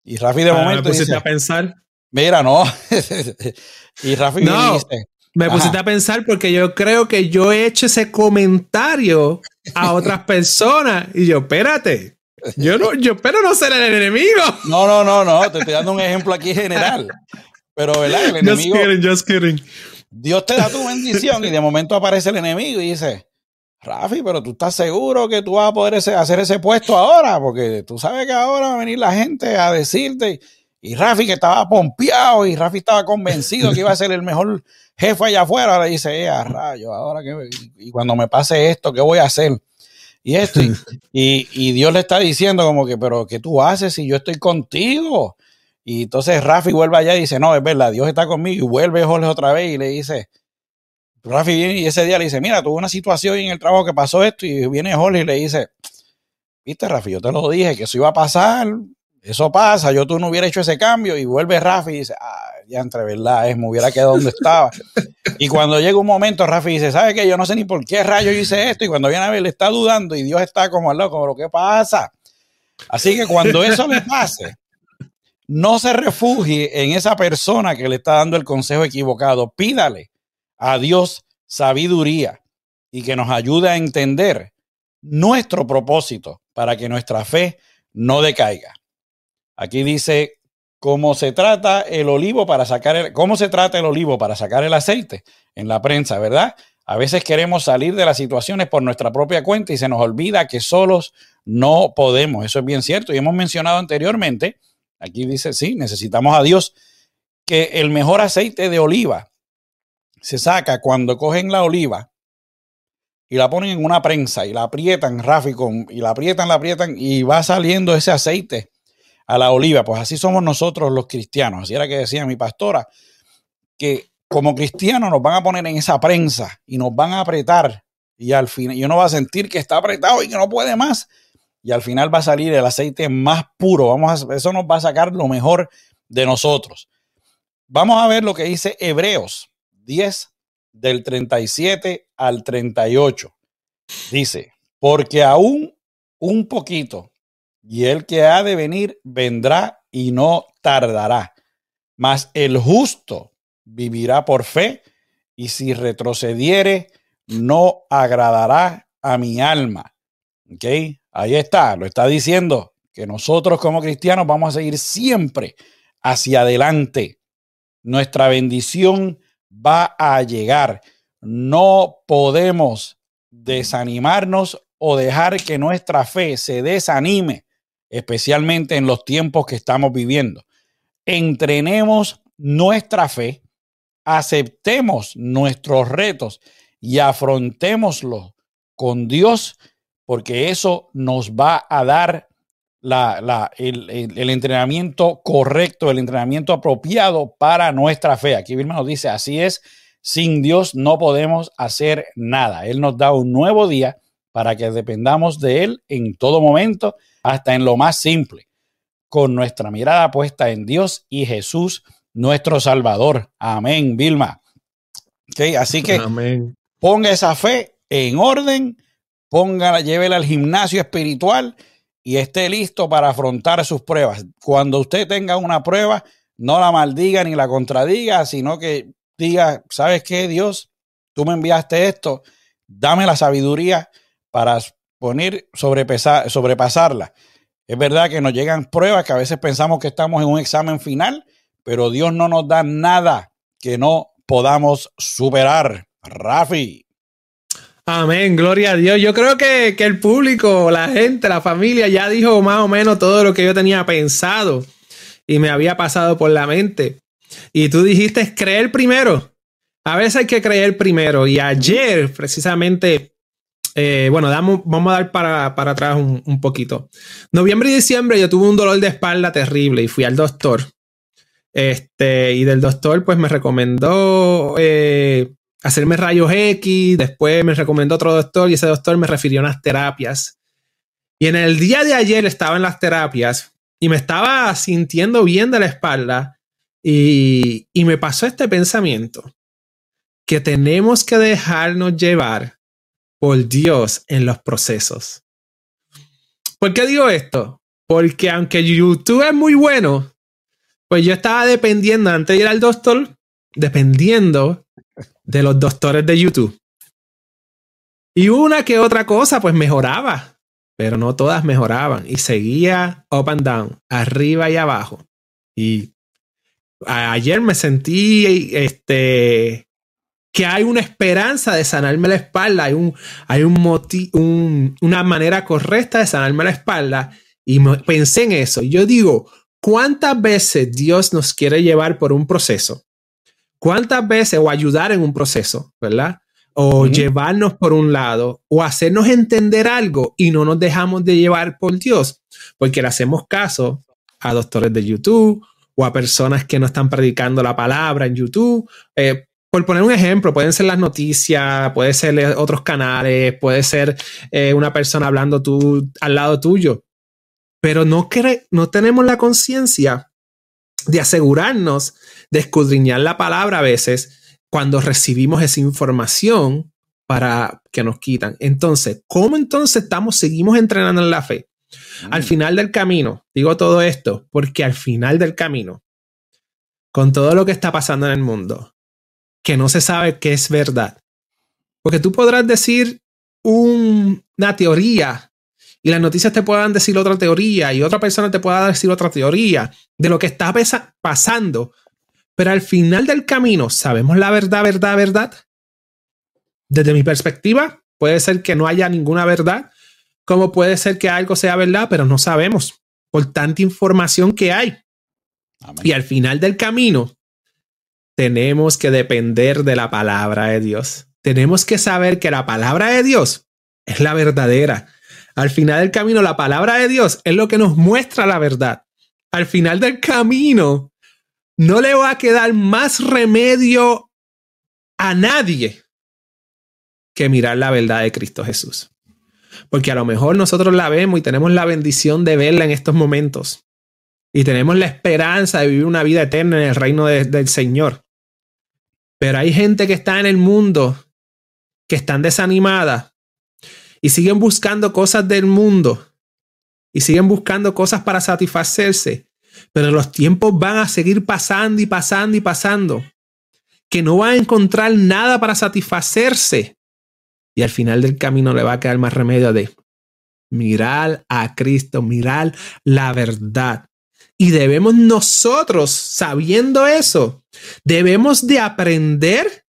Y Rafi de ah, momento me pusiste a pensar. Mira, no. y Rafi no, dice, me pusiste a pensar porque yo creo que yo he hecho ese comentario a otras personas y yo, espérate, Yo no, yo espero no ser el enemigo. No, no, no, no. Te estoy dando un ejemplo aquí general. Pero, ¿verdad? El enemigo. Just kidding, just kidding. Dios te da tu bendición y de momento aparece el enemigo y dice, Rafi, pero tú estás seguro que tú vas a poder hacer ese puesto ahora, porque tú sabes que ahora va a venir la gente a decirte. Y Rafi que estaba pompeado y Rafi estaba convencido que iba a ser el mejor jefe allá afuera, le dice, eh, a rayo, ahora que, y cuando me pase esto, ¿qué voy a hacer? Y esto, y, y, Dios le está diciendo como que, pero ¿qué tú haces si yo estoy contigo? Y entonces Rafi vuelve allá y dice, no, es verdad, Dios está conmigo. Y vuelve Jorge otra vez y le dice, Rafi viene y ese día le dice, mira, tuve una situación en el trabajo que pasó esto. Y viene Jorge y le dice, viste Rafi, yo te lo dije que eso iba a pasar, eso pasa, yo tú no hubiera hecho ese cambio. Y vuelve Rafi y dice, ah, ya entre verdad, es, me hubiera quedado donde estaba. y cuando llega un momento, Rafi dice, ¿sabe qué? Yo no sé ni por qué rayo yo hice esto. Y cuando viene a ver, le está dudando y Dios está como al lado, como lo que pasa. Así que cuando eso le pase, no se refugie en esa persona que le está dando el consejo equivocado. Pídale a Dios sabiduría y que nos ayude a entender nuestro propósito para que nuestra fe no decaiga. Aquí dice cómo se trata el olivo para sacar el, cómo se trata el olivo para sacar el aceite en la prensa, ¿verdad? A veces queremos salir de las situaciones por nuestra propia cuenta y se nos olvida que solos no podemos. Eso es bien cierto y hemos mencionado anteriormente Aquí dice, sí, necesitamos a Dios, que el mejor aceite de oliva se saca cuando cogen la oliva y la ponen en una prensa y la aprietan, Rafi, y la aprietan, la aprietan y va saliendo ese aceite a la oliva. Pues así somos nosotros los cristianos. Así era que decía mi pastora, que como cristianos nos van a poner en esa prensa y nos van a apretar y al final y uno va a sentir que está apretado y que no puede más y al final va a salir el aceite más puro. Vamos a, eso nos va a sacar lo mejor de nosotros. Vamos a ver lo que dice Hebreos 10 del 37 al 38. Dice, porque aún un poquito y el que ha de venir vendrá y no tardará. Mas el justo vivirá por fe y si retrocediere no agradará a mi alma. ¿Ok? Ahí está, lo está diciendo, que nosotros como cristianos vamos a seguir siempre hacia adelante. Nuestra bendición va a llegar. No podemos desanimarnos o dejar que nuestra fe se desanime, especialmente en los tiempos que estamos viviendo. Entrenemos nuestra fe, aceptemos nuestros retos y afrontémoslos con Dios porque eso nos va a dar el, entrenamiento correcto, el entrenamiento apropiado para nuestra fe. Aquí Vilma nos dice, así es, sin Dios no podemos hacer nada. Él nos da un nuevo día para que dependamos de Él en todo momento, hasta en lo más simple, con nuestra mirada puesta en Dios y Jesús, nuestro Salvador. Amén, Vilma. así que ponga esa fe en orden póngala, llévela al gimnasio espiritual y esté listo para afrontar sus pruebas. Cuando usted tenga una prueba, no la maldiga ni la contradiga, sino que diga, ¿sabes qué, Dios? Tú me enviaste esto, dame la sabiduría para poner, sobrepasar, sobrepasarla. Es verdad que nos llegan pruebas que a veces pensamos que estamos en un examen final, pero Dios no nos da nada que no podamos superar. Rafi. Amén, gloria a Dios. Yo creo que, el público, la gente, la familia ya dijo más o menos todo lo que yo tenía pensado y me había pasado por la mente. Y tú dijiste creer primero. A veces hay que creer primero. Y ayer, precisamente, eh, bueno, vamos a dar para, atrás un, poquito. Noviembre y diciembre yo tuve un dolor de espalda terrible y fui al doctor. Este, y del doctor, pues me recomendó eh, hacerme rayos X, después me recomendó otro doctor y ese doctor me refirió a unas terapias. Y en el día de ayer estaba en las terapias y me estaba sintiendo bien de la espalda y, y me pasó este pensamiento, que tenemos que dejarnos llevar por Dios en los procesos. ¿Por qué digo esto? Porque aunque YouTube es muy bueno, pues yo estaba dependiendo antes de ir al doctor, dependiendo de los doctores de YouTube. Y una que otra cosa, pues mejoraba. pero no todas mejoraban y seguía up and down, arriba y abajo. Y ayer me sentí este, que hay una esperanza de sanarme la espalda, hay, un, hay un, una manera correcta de sanarme la espalda y pensé en eso. Yo digo, ¿cuántas veces Dios nos quiere llevar por un proceso? ¿Cuántas veces o ayudar en un proceso, verdad? O llevarnos por un lado o hacernos entender algo y no nos dejamos de llevar por Dios porque le hacemos caso a doctores de YouTube o a personas que no están predicando la palabra en YouTube. Eh, por poner un ejemplo, pueden ser las noticias, puede ser otros canales, puede ser eh, una persona hablando tú al lado tuyo, pero no, no tenemos la conciencia de asegurarnos de escudriñar la palabra a veces cuando recibimos esa información para que nos quitan. Entonces, ¿cómo entonces estamos, seguimos entrenando en la fe? Al mm. final del camino, digo todo esto porque al final del camino, con todo lo que está pasando en el mundo, que no se sabe qué es verdad. Porque tú podrás decir una teoría y las noticias te puedan decir otra teoría y otra persona te pueda decir otra teoría de lo que está pasando. Pero al final del camino, ¿sabemos la verdad, verdad, verdad? Desde mi perspectiva, puede ser que no haya ninguna verdad, como puede ser que algo sea verdad, pero no sabemos por tanta información que hay. Y al final del camino, tenemos que depender de la palabra de Dios. Tenemos que saber que la palabra de Dios es la verdadera. Al final del camino, la palabra de Dios es lo que nos muestra la verdad. Al final del camino, no le va a quedar más remedio a nadie que mirar la verdad de Cristo Jesús. Porque a lo mejor nosotros la vemos y tenemos la bendición de verla en estos momentos y tenemos la esperanza de vivir una vida eterna en el reino del Señor. Pero hay gente que está en el mundo que están desanimadas y siguen buscando cosas del mundo y siguen buscando cosas para satisfacerse. Pero los tiempos van a seguir pasando y pasando y pasando. Que no van a encontrar nada para satisfacerse. Y al final del camino le va a quedar más remedio de mirar a Cristo, mirar la verdad. Y debemos nosotros, sabiendo eso, debemos de aprender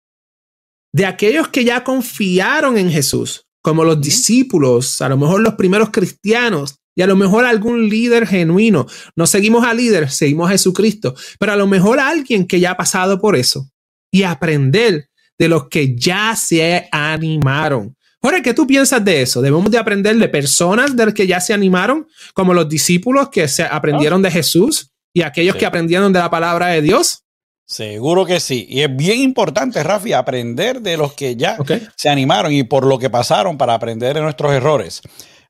de aquellos que ya confiaron en Jesús, como los discípulos, a lo mejor los primeros cristianos, y a lo mejor algún líder genuino. No seguimos al líder, seguimos a Jesucristo, pero a lo mejor alguien que ya ha pasado por eso y aprender de los que ya se animaron. Jorge, ¿qué tú piensas de eso? ¿Debemos de aprender de personas de las que ya se animaron, como los discípulos que se aprendieron de Jesús y aquellos que aprendieron de la palabra de Dios? Seguro que sí. Y es bien importante, Rafi, aprender de los que ya se animaron y por lo que pasaron para aprender de nuestros errores.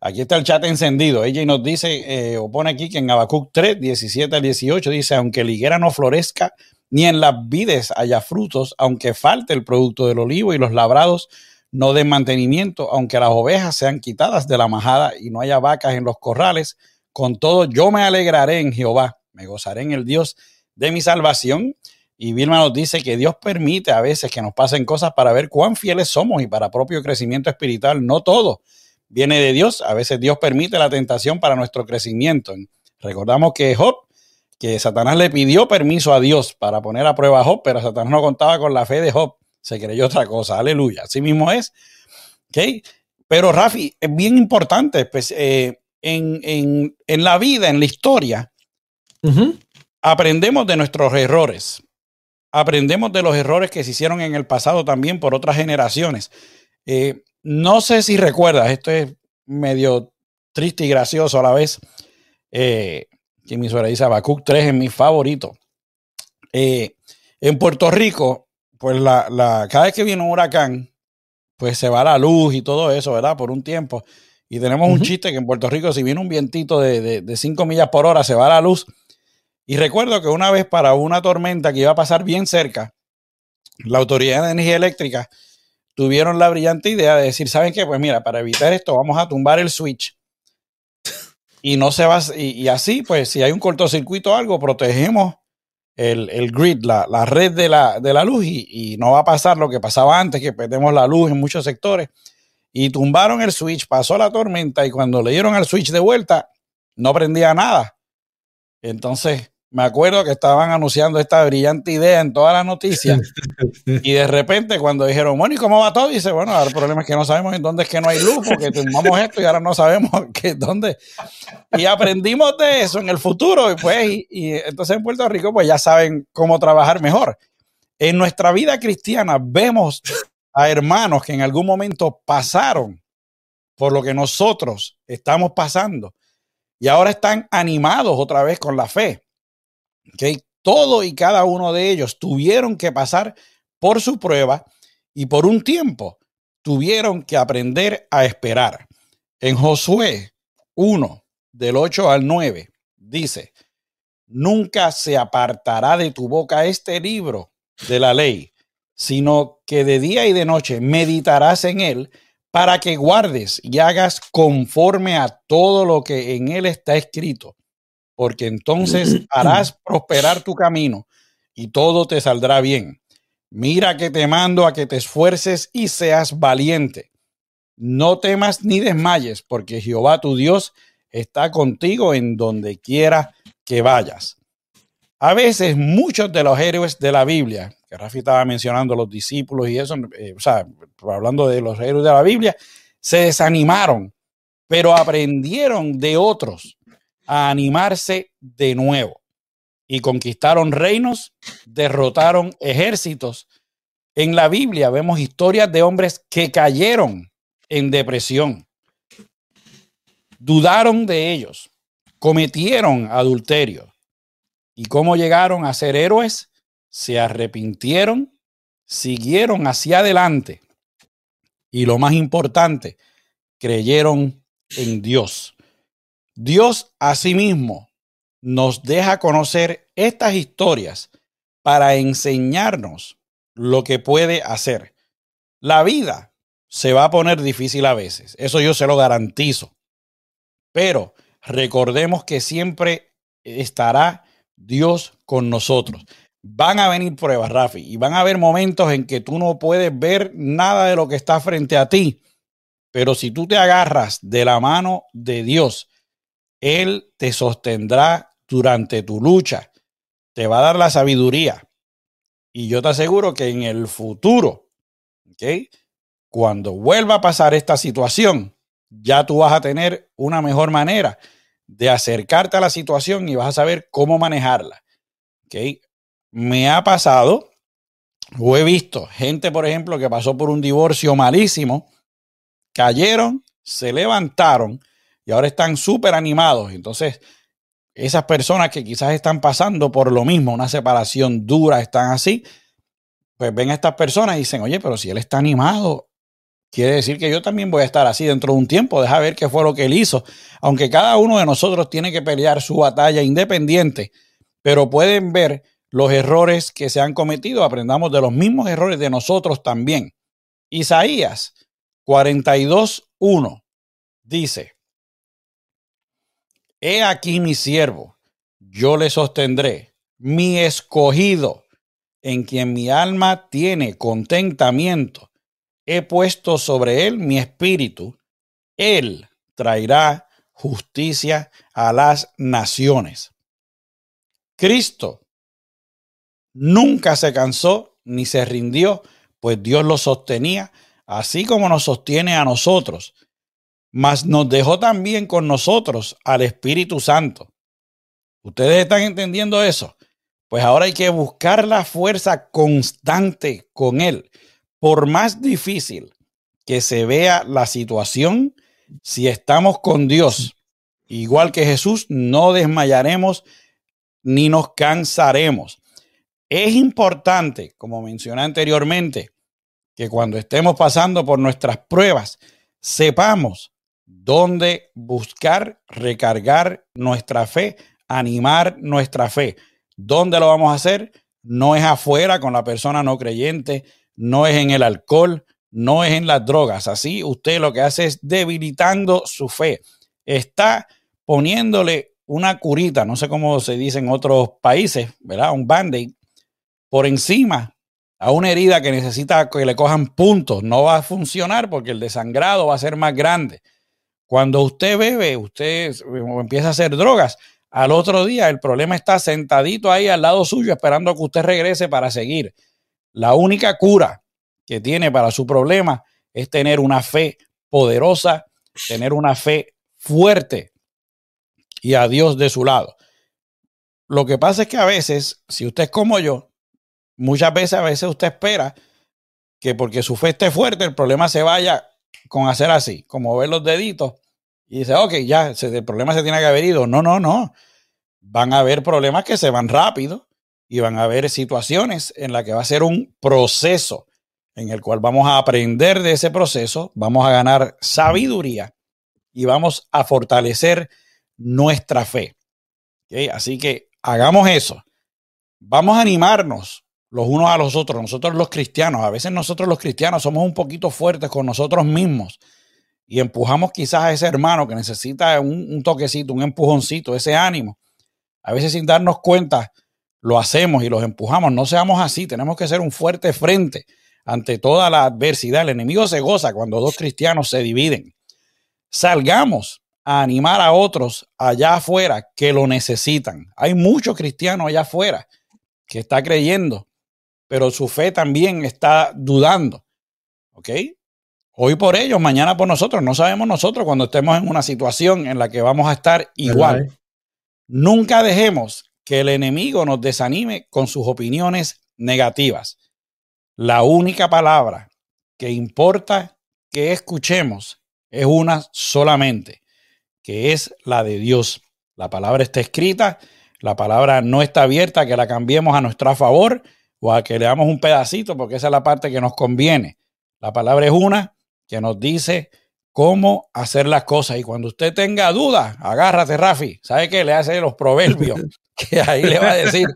Aquí está el chat encendido. Ella nos dice, eh, o pone aquí que en Habacuc 3, 17 al 18, dice, aunque la higuera no florezca, ni en las vides haya frutos, aunque falte el producto del olivo y los labrados no den mantenimiento, aunque las ovejas sean quitadas de la majada y no haya vacas en los corrales. Con todo, yo me alegraré en Jehová, me gozaré en el Dios de mi salvación. Y Vilma nos dice que Dios permite a veces que nos pasen cosas para ver cuán fieles somos y para propio crecimiento espiritual. No todo viene de Dios. A veces Dios permite la tentación para nuestro crecimiento. Recordamos que Job, que Satanás le pidió permiso a Dios para poner a prueba a Job, pero Satanás no contaba con la fe de Job se creyó otra cosa, aleluya, así mismo es. ¿Okay? Pero Rafi, es bien importante, pues, eh, en, la vida, en la historia, aprendemos de nuestros errores, aprendemos de los errores que se hicieron en el pasado también por otras generaciones. Eh, no sé si recuerdas, esto es medio triste y gracioso a la vez, eh, que mi suegra dice Abacuc 3 es mi favorito. en Puerto Rico, pues la, la, cada vez que viene un huracán, pues se va la luz y todo eso, ¿verdad? Por un tiempo. Y tenemos un chiste que en Puerto Rico, si viene un vientito de, de, 5 millas por hora, se va la luz. Y recuerdo que una vez para una tormenta que iba a pasar bien cerca, la Autoridad de Energía Eléctrica tuvieron la brillante idea de decir, ¿saben qué? Pues mira, para evitar esto vamos a tumbar el switch. Y no se va, y, y así, pues si hay un cortocircuito o algo, protegemos el, grid, la, red de la, de la luz y, no va a pasar lo que pasaba antes, que perdemos la luz en muchos sectores. y tumbaron el switch, pasó la tormenta y cuando le dieron el switch de vuelta, no prendía nada. Entonces, me acuerdo que estaban anunciando esta brillante idea en todas las noticias y de repente cuando dijeron, bueno, ¿y cómo va todo? Dice, bueno, el problema es que no sabemos en dónde es que no hay luz porque tumbamos esto y ahora no sabemos que dónde. Y aprendimos de eso en el futuro y pues, y entonces en Puerto Rico pues ya saben cómo trabajar mejor. En nuestra vida cristiana vemos a hermanos que en algún momento pasaron por lo que nosotros estamos pasando y ahora están animados otra vez con la fe. Todo y cada uno de ellos tuvieron que pasar por su prueba y por un tiempo tuvieron que aprender a esperar. En Josué 1, del 8 al 9, dice, nunca se apartará de tu boca este libro de la ley, sino que de día y de noche meditarás en él para que guardes y hagas conforme a todo lo que en él está escrito, porque entonces harás prosperar tu camino y todo te saldrá bien. Mira que te mando a que te esfuerces y seas valiente. No temas ni desmayes, porque Jehová tu Dios está contigo en donde quiera que vayas. A veces muchos de los héroes de la Biblia, que Rafi estaba mencionando los discípulos y eso, eh, o sea, hablando de los héroes de la Biblia, se desanimaron, pero aprendieron de otros a animarse de nuevo y conquistaron reinos, derrotaron ejércitos. En la Biblia vemos historias de hombres que cayeron en depresión, dudaron de ellos, cometieron adulterio, ¿Y cómo llegaron a ser héroes? Se arrepintieron, siguieron hacia adelante y lo más importante, creyeron en Dios. Dios asimismo nos deja conocer estas historias para enseñarnos lo que puede hacer. La vida se va a poner difícil a veces, eso yo se lo garantizo. Pero recordemos que siempre estará Dios con nosotros. Van a venir pruebas, Rafi, y van a haber momentos en que tú no puedes ver nada de lo que está frente a ti. Pero si tú te agarras de la mano de Dios, Él te sostendrá durante tu lucha, te va a dar la sabiduría. Y yo te aseguro que en el futuro, ¿ok? Cuando vuelva a pasar esta situación, ya tú vas a tener una mejor manera de acercarte a la situación y vas a saber cómo manejarla. ¿Okay? Me ha pasado, o he visto gente, por ejemplo, que pasó por un divorcio malísimo, cayeron, se levantaron y ahora están súper animados. Entonces, esas personas que quizás están pasando por lo mismo, una separación dura, están así, pues ven a estas personas y dicen, oye, pero si él está animado, Quiere decir que yo también voy a estar así dentro de un tiempo, deja ver qué fue lo que él hizo. Aunque cada uno de nosotros tiene que pelear su batalla independiente, pero pueden ver los errores que se han cometido, aprendamos de los mismos errores de nosotros también. Isaías 42.1 dice, He aquí mi siervo, yo le sostendré, mi escogido, en quien mi alma tiene contentamiento he puesto sobre él mi espíritu. Él traerá justicia a las naciones. Cristo nunca se cansó ni se rindió, pues Dios lo sostenía, así como nos sostiene a nosotros, mas nos dejó también con nosotros al Espíritu Santo. ¿Ustedes están entendiendo eso? Pues ahora hay que buscar la fuerza constante con Él por más difícil que se vea la situación, si estamos con Dios, igual que Jesús, no desmayaremos ni nos cansaremos. Es importante, como mencioné anteriormente, que cuando estemos pasando por nuestras pruebas, sepamos dónde buscar recargar nuestra fe, animar nuestra fe. ¿Dónde lo vamos a hacer? No es afuera con la persona no creyente, no es en el alcohol, no es en las drogas. Así usted lo que hace es debilitando su fe. Está poniéndole una curita, no sé cómo se dice en otros países, ¿verdad? Un band-aid por encima a una herida que necesita que le cojan puntos, no va a funcionar porque el desangrado va a ser más grande. Cuando usted bebe, usted empieza a hacer drogas, al otro día el problema está sentadito ahí al lado suyo esperando que usted regrese para seguir. La única cura que tiene para su problema es tener una fe poderosa, tener una fe fuerte y a Dios de su lado. Lo que pasa es que a veces, si usted es como yo, muchas veces a veces usted espera que porque su fe esté fuerte, el problema se vaya con hacer así, como ver los deditos y dice, ok, ya, el problema se tiene que haber ido. No, no, no. Van a haber problemas que se van rápido y van a haber situaciones en las que va a ser un proceso en el cual vamos a aprender de ese proceso, vamos a ganar sabiduría y vamos a fortalecer nuestra fe. Así que hagamos eso. Vamos a animarnos los unos a los otros, nosotros los cristianos. A veces nosotros los cristianos somos un poquito fuertes con nosotros mismos y empujamos quizás a ese hermano que necesita un, toquecito, un empujoncito, ese ánimo. A veces sin darnos cuenta lo hacemos y los empujamos. No seamos así, tenemos que ser un fuerte frente ante toda la adversidad. El enemigo se goza cuando dos cristianos se dividen. Salgamos a animar a otros allá afuera que lo necesitan. Hay muchos cristianos allá afuera que está creyendo, pero su fe también está dudando. ¿Ok? Hoy por ellos, mañana por nosotros. No sabemos nosotros cuando estemos en una situación en la que vamos a estar igual. Nunca dejemos que el enemigo nos desanime con sus opiniones negativas. La única palabra que importa que escuchemos es una solamente, que es la de Dios. La palabra está escrita, la palabra no está abierta que la cambiemos a nuestro favor o a que le damos un pedacito, porque esa es la parte que nos conviene. La palabra es una que nos dice cómo hacer las cosas. Y cuando usted tenga dudas, agárrate, Rafi. ¿Sabe qué? Le hace los proverbios, que ahí le va a decir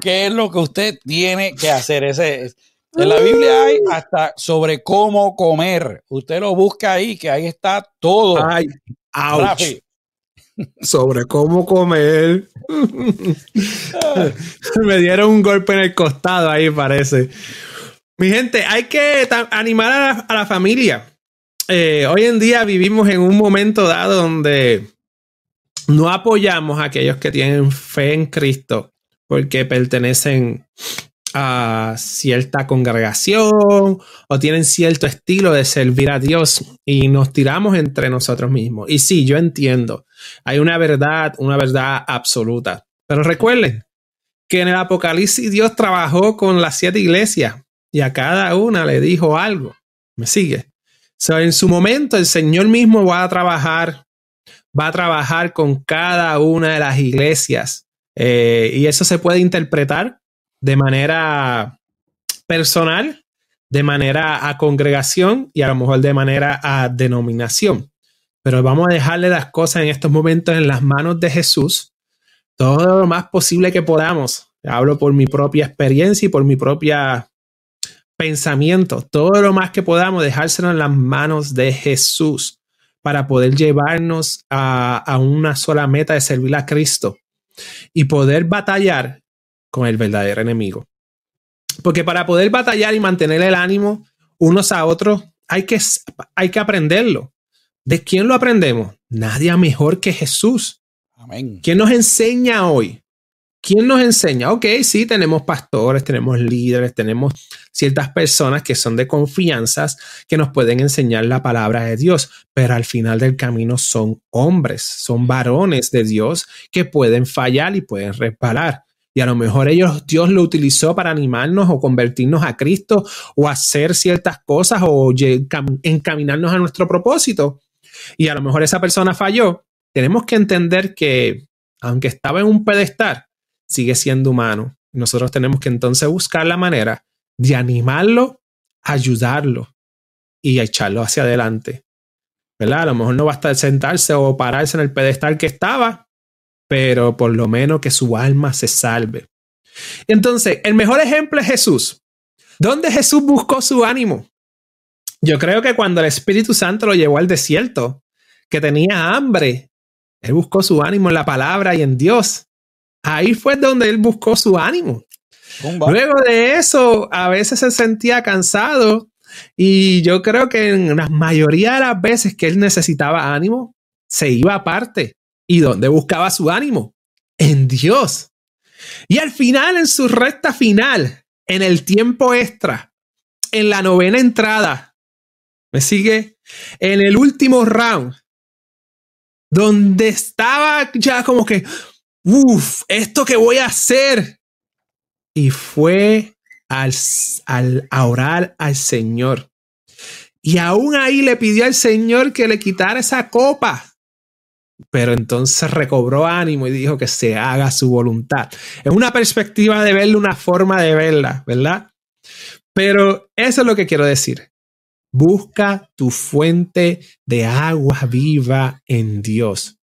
qué es lo que usted tiene que hacer. Ese, en la Biblia hay hasta sobre cómo comer. Usted lo busca ahí, que ahí está todo. Ay, Rafi. Sobre cómo comer. Me dieron un golpe en el costado ahí, parece. Mi gente, hay que animar a la familia. Eh, hoy en día vivimos en un momento dado donde no apoyamos a aquellos que tienen fe en Cristo porque pertenecen a cierta congregación o tienen cierto estilo de servir a Dios y nos tiramos entre nosotros mismos. Y sí, yo entiendo, hay una verdad, una verdad absoluta. Pero recuerden que en el Apocalipsis Dios trabajó con las siete iglesias y a cada una le dijo algo. ¿Me sigue? en su momento el Señor mismo va a trabajar, va a trabajar con cada una de las iglesias eh, y eso se puede interpretar de manera personal, de manera a congregación y a lo mejor de manera a denominación. Pero vamos a dejarle las cosas en estos momentos en las manos de Jesús, todo lo más posible que podamos. Hablo por mi propia experiencia y por mi propia pensamientos, todo lo más que podamos dejárselo en las manos de Jesús para poder llevarnos a, una sola meta de servir a Cristo y poder batallar con el verdadero enemigo. Porque para poder batallar y mantener el ánimo unos a otros, hay que, hay que aprenderlo. ¿De quién lo aprendemos? Nadie mejor que Jesús. Amén. ¿Quién nos enseña hoy? ¿Quién nos enseña? Ok, sí, tenemos pastores, tenemos líderes, tenemos ciertas personas que son de confianzas que nos pueden enseñar la palabra de Dios, pero al final del camino son hombres, son varones de Dios que pueden fallar y pueden resbalar. Y a lo mejor ellos, Dios lo utilizó para animarnos o convertirnos a Cristo o hacer ciertas cosas o encaminarnos a nuestro propósito. Y a lo mejor esa persona falló. Tenemos que entender que, aunque estaba en un pedestal, sigue siendo humano. Nosotros tenemos que entonces buscar la manera de animarlo, ayudarlo y echarlo hacia adelante. ¿Verdad? A lo mejor no basta sentarse o pararse en el pedestal que estaba, pero por lo menos que su alma se salve. Entonces, el mejor ejemplo es Jesús. ¿Dónde Jesús buscó su ánimo? Yo creo que cuando el Espíritu Santo lo llevó al desierto, que tenía hambre, él buscó su ánimo en la palabra y en Dios. Ahí fue donde él buscó su ánimo. Luego de eso, a veces se sentía cansado y yo creo que en la mayoría de las veces que él necesitaba ánimo, se iba aparte. ¿Y dónde buscaba su ánimo? En Dios. Y al final, en su recta final, en el tiempo extra, en la novena entrada, ¿me sigue? En el último round, donde estaba ya como que, uff, esto que voy a hacer. Y fue al, al, a orar al Señor. Y aún ahí le pidió al Señor que le quitara esa copa. Pero entonces recobró ánimo y dijo que se haga su voluntad. Es una perspectiva de verla, una forma de verla, ¿verdad? Pero eso es lo que quiero decir. Busca tu fuente de agua viva en Dios.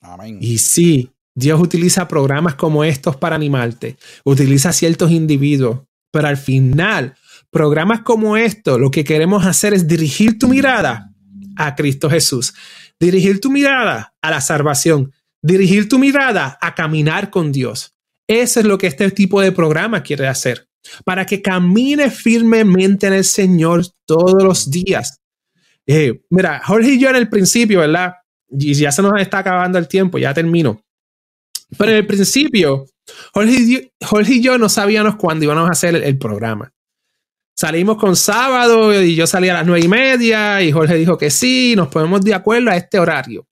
Amén. Y sí, Dios utiliza programas como estos para animarte, utiliza ciertos individuos, pero al final, programas como estos, lo que queremos hacer es dirigir tu mirada a Cristo Jesús, dirigir tu mirada a la salvación, dirigir tu mirada a caminar con Dios. Eso es lo que este tipo de programa quiere hacer para que camine firmemente en el Señor todos los días. Eh, mira, Jorge y yo en el principio, ¿verdad? Y ya se nos está acabando el tiempo, ya termino. Pero en el principio, Jorge y, yo, no sabíamos cuándo íbamos a hacer el, programa. Salimos con sábado y yo salí a las nueve y media y Jorge dijo que sí, nos ponemos de acuerdo a este horario.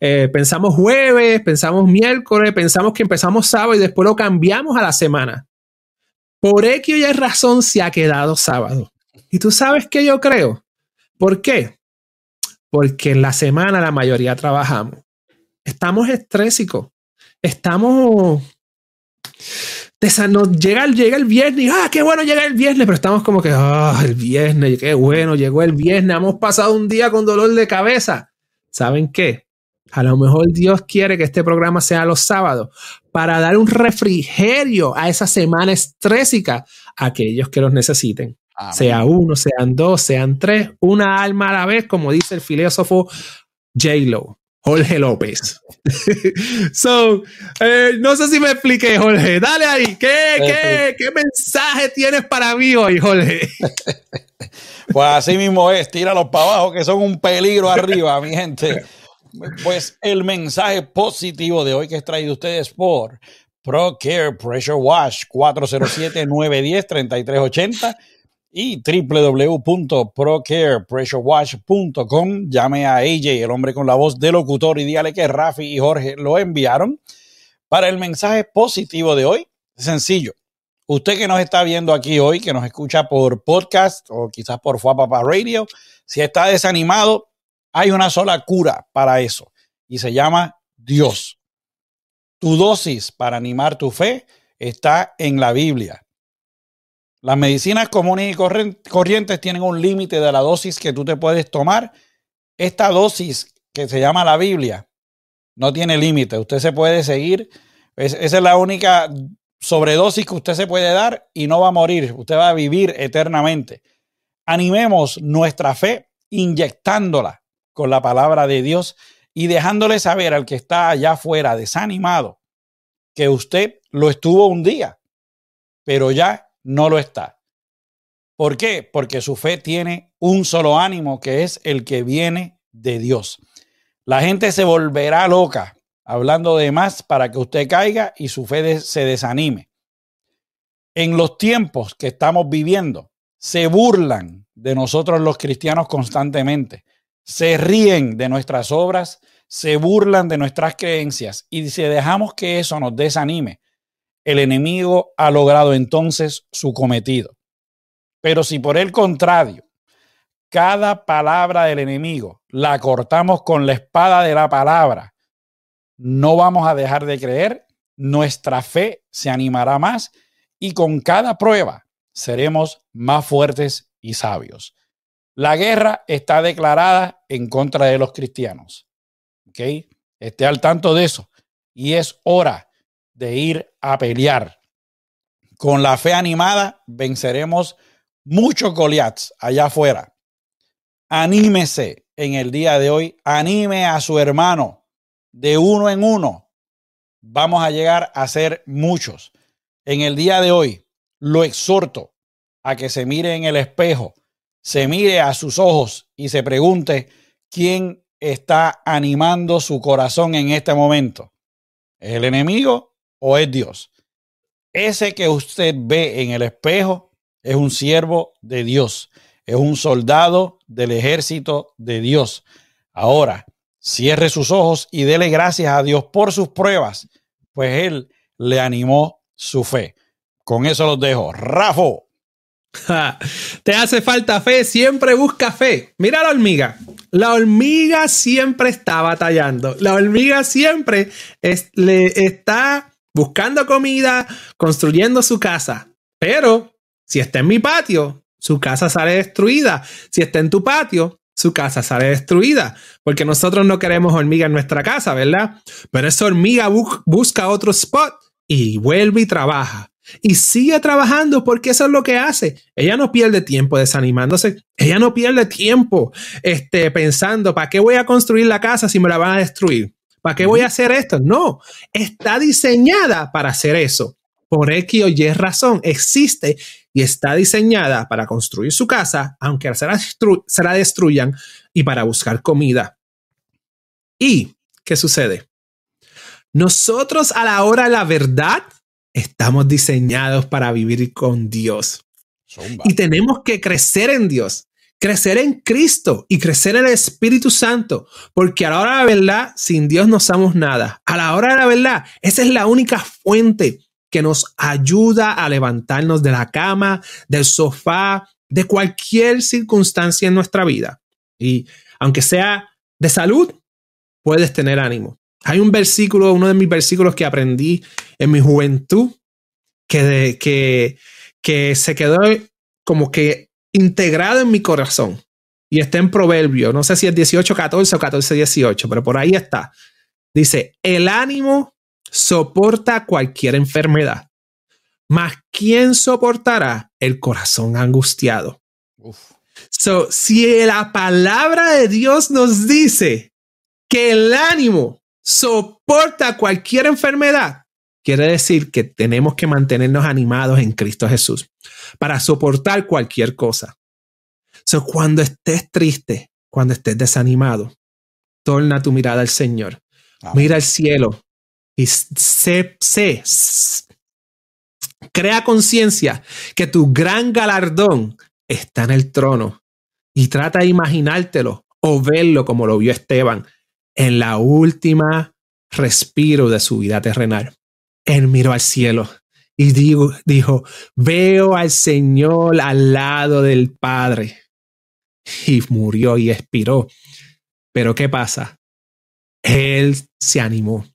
Eh, pensamos jueves, pensamos miércoles, pensamos que empezamos sábado y después lo cambiamos a la semana. Por X y razón se ha quedado sábado. ¿Y tú sabes qué yo creo? ¿Por qué? Porque en la semana la mayoría trabajamos. Estamos estrésicos. Estamos. Nos llega, llega el viernes. ¡Ah, qué bueno llega el viernes! Pero estamos como que. ¡Ah, el viernes! ¡Qué bueno! Llegó el viernes. Hemos pasado un día con dolor de cabeza. ¿Saben qué? A lo mejor Dios quiere que este programa sea los sábados para dar un refrigerio a esa semana estrésica a aquellos que los necesiten. Sea uno, sean dos, sean tres, una alma a la vez, como dice el filósofo J-Lo. Jorge López. so, eh, no sé si me expliqué, Jorge. Dale ahí. ¿Qué, qué, qué mensaje tienes para mí hoy, Jorge? pues así mismo es. Tíralos para abajo, que son un peligro arriba, mi gente. Pues el mensaje positivo de hoy que es traído ustedes por ProCare Pressure Wash 407-910-3380 y www.procarepressurewash.com. Llame a AJ, el hombre con la voz de locutor, y dígale que Rafi y Jorge lo enviaron. Para el mensaje positivo de hoy, sencillo. Usted que nos está viendo aquí hoy, que nos escucha por podcast o quizás por Fuapapa Radio, si está desanimado, hay una sola cura para eso y se llama Dios. Tu dosis para animar tu fe está en la Biblia. Las medicinas comunes y corrientes tienen un límite de la dosis que tú te puedes tomar. Esta dosis que se llama la Biblia no tiene límite. Usted se puede seguir. esa es la única sobredosis que usted se puede dar y no va a morir. Usted va a vivir eternamente. Animemos nuestra fe inyectándola con la palabra de Dios y dejándole saber al que está allá afuera desanimado que usted lo estuvo un día, pero ya no lo está. ¿Por qué? Porque su fe tiene un solo ánimo, que es el que viene de Dios. La gente se volverá loca hablando de más para que usted caiga y su fe se desanime. En los tiempos que estamos viviendo, se burlan de nosotros los cristianos constantemente se ríen de nuestras obras, se burlan de nuestras creencias y si dejamos que eso nos desanime, el enemigo ha logrado entonces su cometido. Pero si por el contrario, cada palabra del enemigo la cortamos con la espada de la palabra, no vamos a dejar de creer, nuestra fe se animará más y con cada prueba seremos más fuertes y sabios. La guerra está declarada en contra de los cristianos. ¿Ok? Esté al tanto de eso. Y es hora de ir a pelear. Con la fe animada venceremos muchos Goliaths allá afuera. Anímese en el día de hoy. Anime a su hermano de uno en uno. Vamos a llegar a ser muchos. en el día de hoy, lo exhorto a que se mire en el espejo, se mire a sus ojos y se pregunte quién está animando su corazón en este momento. ¿Es el enemigo o es Dios? Ese que usted ve en el espejo es un siervo de Dios, es un soldado del ejército de Dios. Ahora, cierre sus ojos y dele gracias a Dios por sus pruebas, pues Él le animó su fe. Con eso los dejo. Rafo. Te hace falta fe, siempre busca fe. Mira la hormiga. La hormiga siempre está batallando. La hormiga siempre le está buscando comida, construyendo su casa. Pero si está en mi patio, su casa sale destruida. Si está en tu patio, su casa sale destruida. Porque nosotros no queremos hormiga en nuestra casa, ¿verdad? Pero esa hormiga busca otro spot y vuelve y trabaja y sigue trabajando porque eso es lo que hace. Ella no pierde tiempo desanimándose. Ella no pierde tiempo este, pensando, ¿para qué voy a construir la casa si me la van a destruir? ¿Para qué voy a hacer esto? No, está diseñada para hacer eso. Por X o Y razón, existe y está diseñada para construir su casa, aunque se la, se la destruyan, y para buscar comida. ¿Y qué sucede? Nosotros a la hora de la verdad estamos diseñados para vivir con Dios. Y tenemos que crecer en Dios, crecer en Cristo y crecer en el Espíritu Santo, porque a la hora de la verdad, sin Dios no somos nada. A la hora de la verdad, esa es la única fuente que nos ayuda a levantarnos de la cama, del sofá, de cualquier circunstancia en nuestra vida. Y aunque sea de salud, puedes tener ánimo. Hay un versículo, uno de mis versículos que aprendí en mi juventud, que, que, que se quedó como que integrado en mi corazón. Y está en Proverbio, no sé si es 18, 14 o 14, 18, pero por ahí está. Dice, el ánimo soporta cualquier enfermedad, mas ¿quién soportará el corazón angustiado? So, si la palabra de Dios nos dice que el ánimo soporta cualquier enfermedad, quiere decir que tenemos que mantenernos animados en Cristo Jesús para soportar cualquier cosa. So, cuando estés triste, cuando estés desanimado, torna tu mirada al Señor. Mira al cielo y sé, sé, crea conciencia que tu gran galardón está en el trono y trata de imaginártelo o verlo como lo vio Esteban en la última respiro de su vida terrenal. Él miró al cielo y dijo, dijo, veo al Señor al lado del Padre. Y murió y expiró. Pero ¿qué pasa? Él se animó.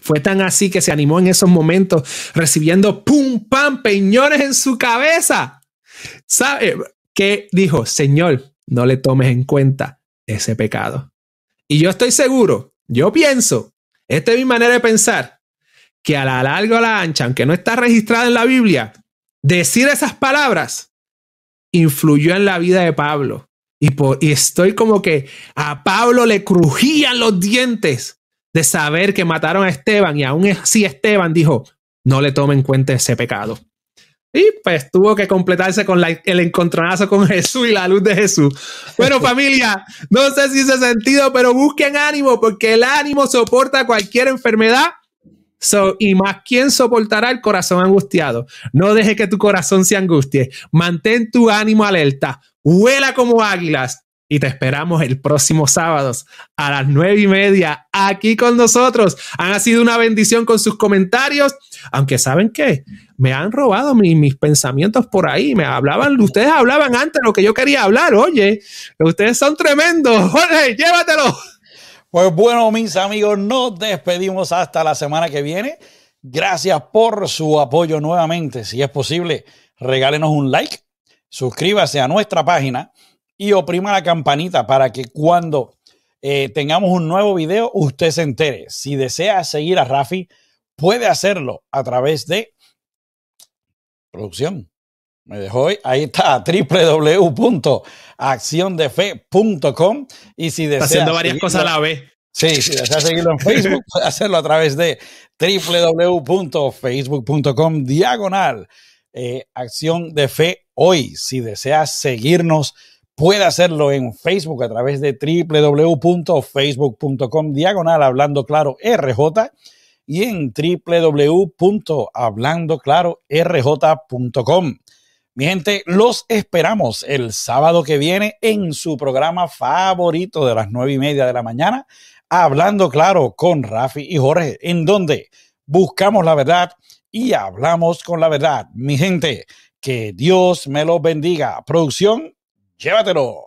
Fue tan así que se animó en esos momentos, recibiendo pum, pam, peñones en su cabeza. ¿Sabe? Que dijo, Señor, no le tomes en cuenta ese pecado. Y yo estoy seguro, yo pienso, esta es mi manera de pensar, que a la larga o a la ancha, aunque no está registrada en la Biblia, decir esas palabras influyó en la vida de Pablo. Y, y estoy como que a Pablo le crujían los dientes de saber que mataron a Esteban y aún así Esteban dijo, no le tomen en cuenta ese pecado. Y pues tuvo que completarse con el encontronazo con Jesús y la luz de Jesús. Bueno, familia, no sé si hizo sentido, pero busquen ánimo porque el ánimo soporta cualquier enfermedad. So, y más, ¿quién soportará el corazón angustiado? No deje que tu corazón se angustie. Mantén tu ánimo alerta. Huela como águilas y te esperamos el próximo sábado a las nueve y media aquí con nosotros. Han sido una bendición con sus comentarios, aunque saben que me han robado mis pensamientos por ahí. Me hablaban, ustedes hablaban antes lo que yo quería hablar. Oye, ustedes son tremendos. Jorge, llévatelo. Pues bueno, mis amigos, nos despedimos hasta la semana que viene. Gracias por su apoyo nuevamente. Si es posible, regálenos un like, suscríbase a nuestra página y oprima la campanita para que cuando eh, tengamos un nuevo video usted se entere. Si desea seguir a Rafi, puede hacerlo a través de producción. Me dejó hoy. Ahí está, www.acciondefe.com. Y si desea. haciendo varias cosas a la vez. Sí, si deseas seguirlo en Facebook, puede hacerlo a través de www.facebook.com diagonal eh, acción de fe hoy. Si deseas seguirnos, puede hacerlo en Facebook a través de www.facebook.com diagonal hablando claro RJ y en www.hablandoclarorj.com. Mi gente, los esperamos el sábado que viene en su programa favorito de las nueve y media de la mañana, Hablando Claro con Rafi y Jorge, en donde buscamos la verdad y hablamos con la verdad. Mi gente, que Dios me los bendiga. Producción, llévatelo.